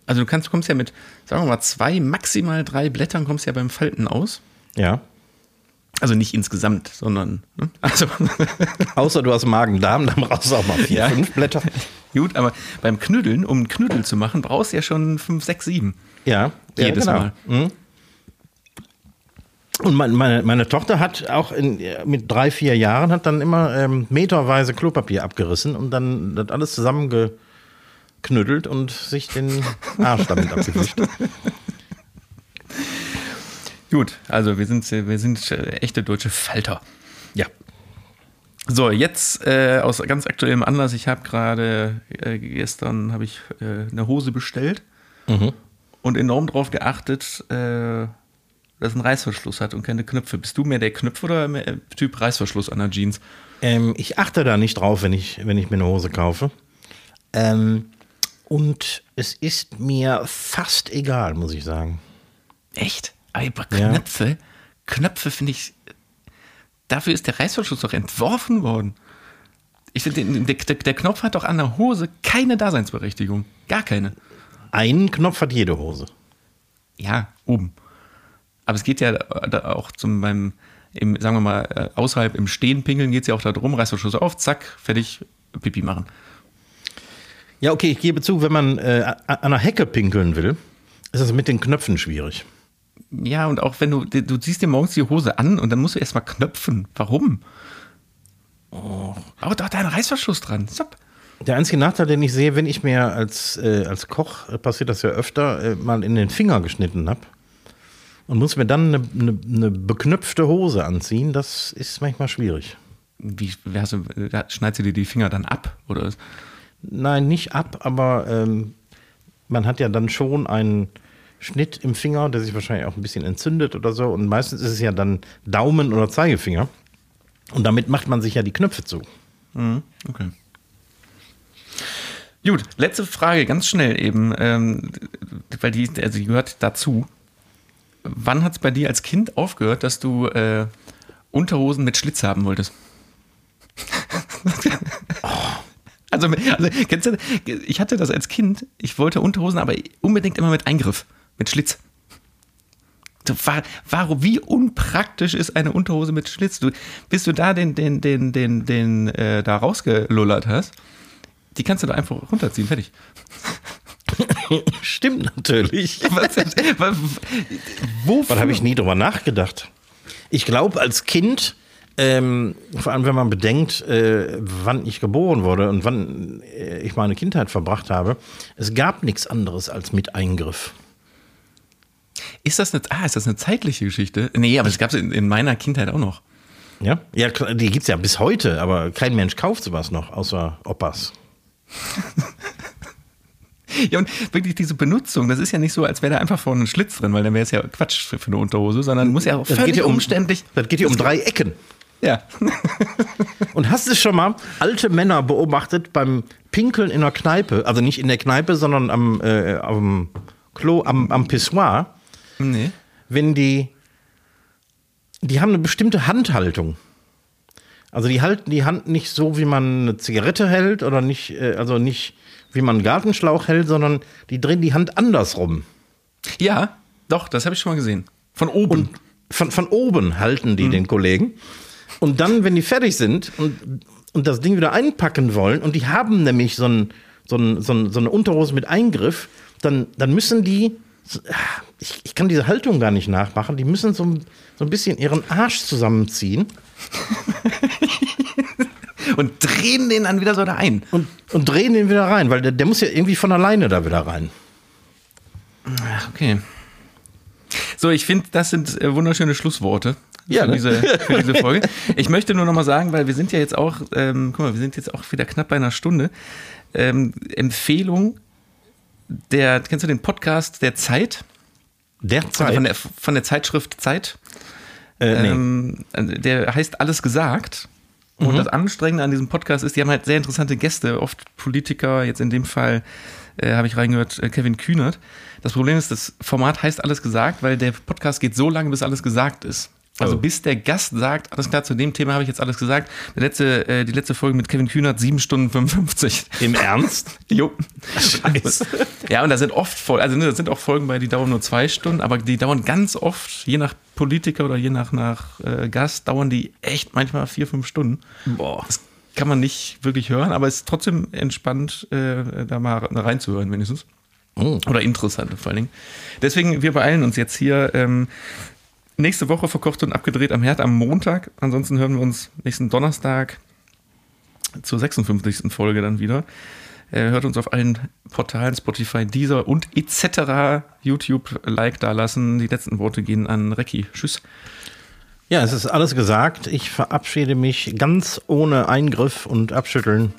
Also du kannst, du kommst ja mit, sagen wir mal, zwei, maximal drei Blättern kommst ja beim Falten aus. Ja. Also nicht insgesamt, sondern ne? also [LAUGHS] Außer du hast Magen-Darm, dann brauchst du auch mal vier, Ja. fünf Blätter. [LAUGHS] gut, aber beim Knüddeln, um einen Knüddel zu machen, brauchst du ja schon fünf, sechs, sieben. Ja, Jedes ja, Mal. Mhm. Und mein, meine, meine Tochter hat auch in, mit drei, vier Jahren hat dann immer ähm, meterweise Klopapier abgerissen und dann das alles zusammengeknüttelt und sich den Arsch damit abgewischt. [LAUGHS] Gut, also wir sind, wir sind äh, echte deutsche Falter. Ja. So, jetzt äh, aus ganz aktuellem Anlass. Ich habe gerade äh, gestern habe ich äh, eine Hose bestellt und enorm darauf geachtet, äh, dass einen Reißverschluss hat und keine Knöpfe. Bist du mehr der Knöpf oder mehr äh, Typ Reißverschluss an der Jeans? Ähm, ich achte da nicht drauf, wenn ich, wenn ich mir eine Hose kaufe. Ähm, und es ist mir fast egal, muss ich sagen. Echt? Aber Ja. Knöpfe, Knöpfe finde ich. Dafür ist der Reißverschluss doch entworfen worden. Ich finde, der, der, der Knopf hat doch an der Hose keine Daseinsberechtigung. Gar keine. Einen Knopf hat jede Hose. Ja, oben. Aber es geht ja auch zum beim im, sagen wir mal, äh, außerhalb im Stehen pinkeln geht es ja auch darum, Reißverschluss auf, zack, fertig, Pipi machen. Ja, okay, ich gebe zu, wenn man äh, an einer Hecke pinkeln will, ist das mit den Knöpfen schwierig. Ja, und auch wenn du, du ziehst dir morgens die Hose an und dann musst du erstmal knöpfen. Warum? Oh. Aber da hat ein Reißverschluss dran. Zap. Der einzige Nachteil, den ich sehe, wenn ich mir als, äh, als Koch, äh, passiert das ja öfter, äh, mal in den Finger geschnitten habe und muss mir dann eine, eine, eine, beknöpfte Hose anziehen, das ist manchmal schwierig. Wie, wie hast du, schneidest du dir die Finger dann ab? Oder? Nein, nicht ab, aber ähm, man hat ja dann schon einen Schnitt im Finger, der sich wahrscheinlich auch ein bisschen entzündet oder so. Und meistens ist es ja dann Daumen oder Zeigefinger. Und damit macht man sich ja die Knöpfe zu. Mhm, okay. Gut, letzte Frage, ganz schnell eben, ähm, weil die, also die gehört dazu. Wann hat es bei dir als Kind aufgehört, dass du äh, Unterhosen mit Schlitz haben wolltest? oh. [LAUGHS] Also, also, kennst du, ich hatte das als Kind, ich wollte Unterhosen, aber unbedingt immer mit Eingriff, mit Schlitz. War, war, wie unpraktisch ist eine Unterhose mit Schlitz? Du, bis du da den, den, den, den, den äh, da rausgelullert hast, die kannst du da einfach runterziehen, fertig. [LAUGHS] Stimmt natürlich. [LAUGHS] Was, was, wovon habe ich nie drüber nachgedacht? Ich glaube, als Kind ähm, vor allem, wenn man bedenkt, äh, wann ich geboren wurde und wann äh, ich meine Kindheit verbracht habe, es gab nichts anderes als mit Eingriff. Ist das eine, ah, ist das eine zeitliche Geschichte? Nee, aber es gab es in, in, meiner Kindheit auch noch. Ja, ja die gibt es ja bis heute, aber kein Mensch kauft sowas noch, außer Opas. [LAUGHS] Ja, und wirklich diese Benutzung, das ist ja nicht so, als wäre da einfach vorne ein Schlitz drin, weil dann wäre es ja Quatsch für, eine Unterhose, sondern muss ja auch das völlig um, umständlich. Das geht ja um drei Ecken. Ja. [LAUGHS] Und hast du schon mal alte Männer beobachtet beim Pinkeln in der Kneipe? Also nicht in der Kneipe, sondern am, äh, am Klo, am, am Pissoir. Nee. Wenn die, die haben eine bestimmte Handhaltung. Also die halten die Hand nicht so, wie man eine Zigarette hält oder nicht, äh, also nicht wie man einen Gartenschlauch hält, sondern die drehen die Hand andersrum. Ja, doch, das habe ich schon mal gesehen. Von oben. Und von, von oben halten die mhm. den Kollegen. Und dann, wenn die fertig sind und, und das Ding wieder einpacken wollen, und die haben nämlich so, ein, so, ein, so, ein, so eine Unterhose mit Eingriff, dann, dann müssen die, ich, ich kann diese Haltung gar nicht nachmachen, die müssen so, so ein bisschen ihren Arsch zusammenziehen. [LAUGHS] und drehen den dann wieder so da ein. Und, und drehen den wieder rein, weil der, der muss ja irgendwie von alleine da wieder rein. Ach, okay. So, ich finde, das sind äh, wunderschöne Schlussworte ja, für, ne? diese, für diese [LAUGHS] Folge. Ich möchte nur noch mal sagen, weil wir sind ja jetzt auch, ähm, guck mal, wir sind jetzt auch wieder knapp bei einer Stunde. Ähm, Empfehlung der, kennst du den Podcast der Zeit? Der Zeit? Von der, von der Zeitschrift Zeit. Äh, nee. ähm, der heißt Alles gesagt. Und mhm. das Anstrengende an diesem Podcast ist, die haben halt sehr interessante Gäste, oft Politiker, jetzt in dem Fall äh, habe ich reingehört, äh, Kevin Kühnert. Das Problem ist, das Format heißt alles gesagt, weil der Podcast geht so lange, bis alles gesagt ist. Also oh. bis der Gast sagt, alles klar, zu dem Thema habe ich jetzt alles gesagt. Der letzte, äh, die letzte Folge mit Kevin Kühnert, 7 Stunden 55. Im Ernst? [LAUGHS] jo. Scheiße. [LAUGHS] Ja, und da sind oft Folgen, also ne, da sind auch Folgen bei, die dauern nur zwei Stunden, aber die dauern ganz oft, je nach Politiker oder je nach, nach äh, Gast, dauern die echt manchmal vier, fünf Stunden. Boah. Das kann man nicht wirklich hören, aber es ist trotzdem entspannt, äh, da mal reinzuhören, wenigstens. Oh. Oder interessant vor allen Dingen. Deswegen, wir beeilen uns jetzt hier. Ähm, nächste Woche verkocht und abgedreht am Herd am Montag. Ansonsten hören wir uns nächsten Donnerstag zur 56. Folge dann wieder. Er hört uns auf allen Portalen, Spotify, Deezer und etc. YouTube Like da lassen. Die letzten Worte gehen an Recki. Tschüss. Ja, es ist alles gesagt. Ich verabschiede mich ganz ohne Eingriff und Abschütteln.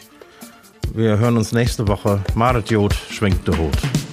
Wir hören uns nächste Woche. Maret Jod schwenkt der Hut.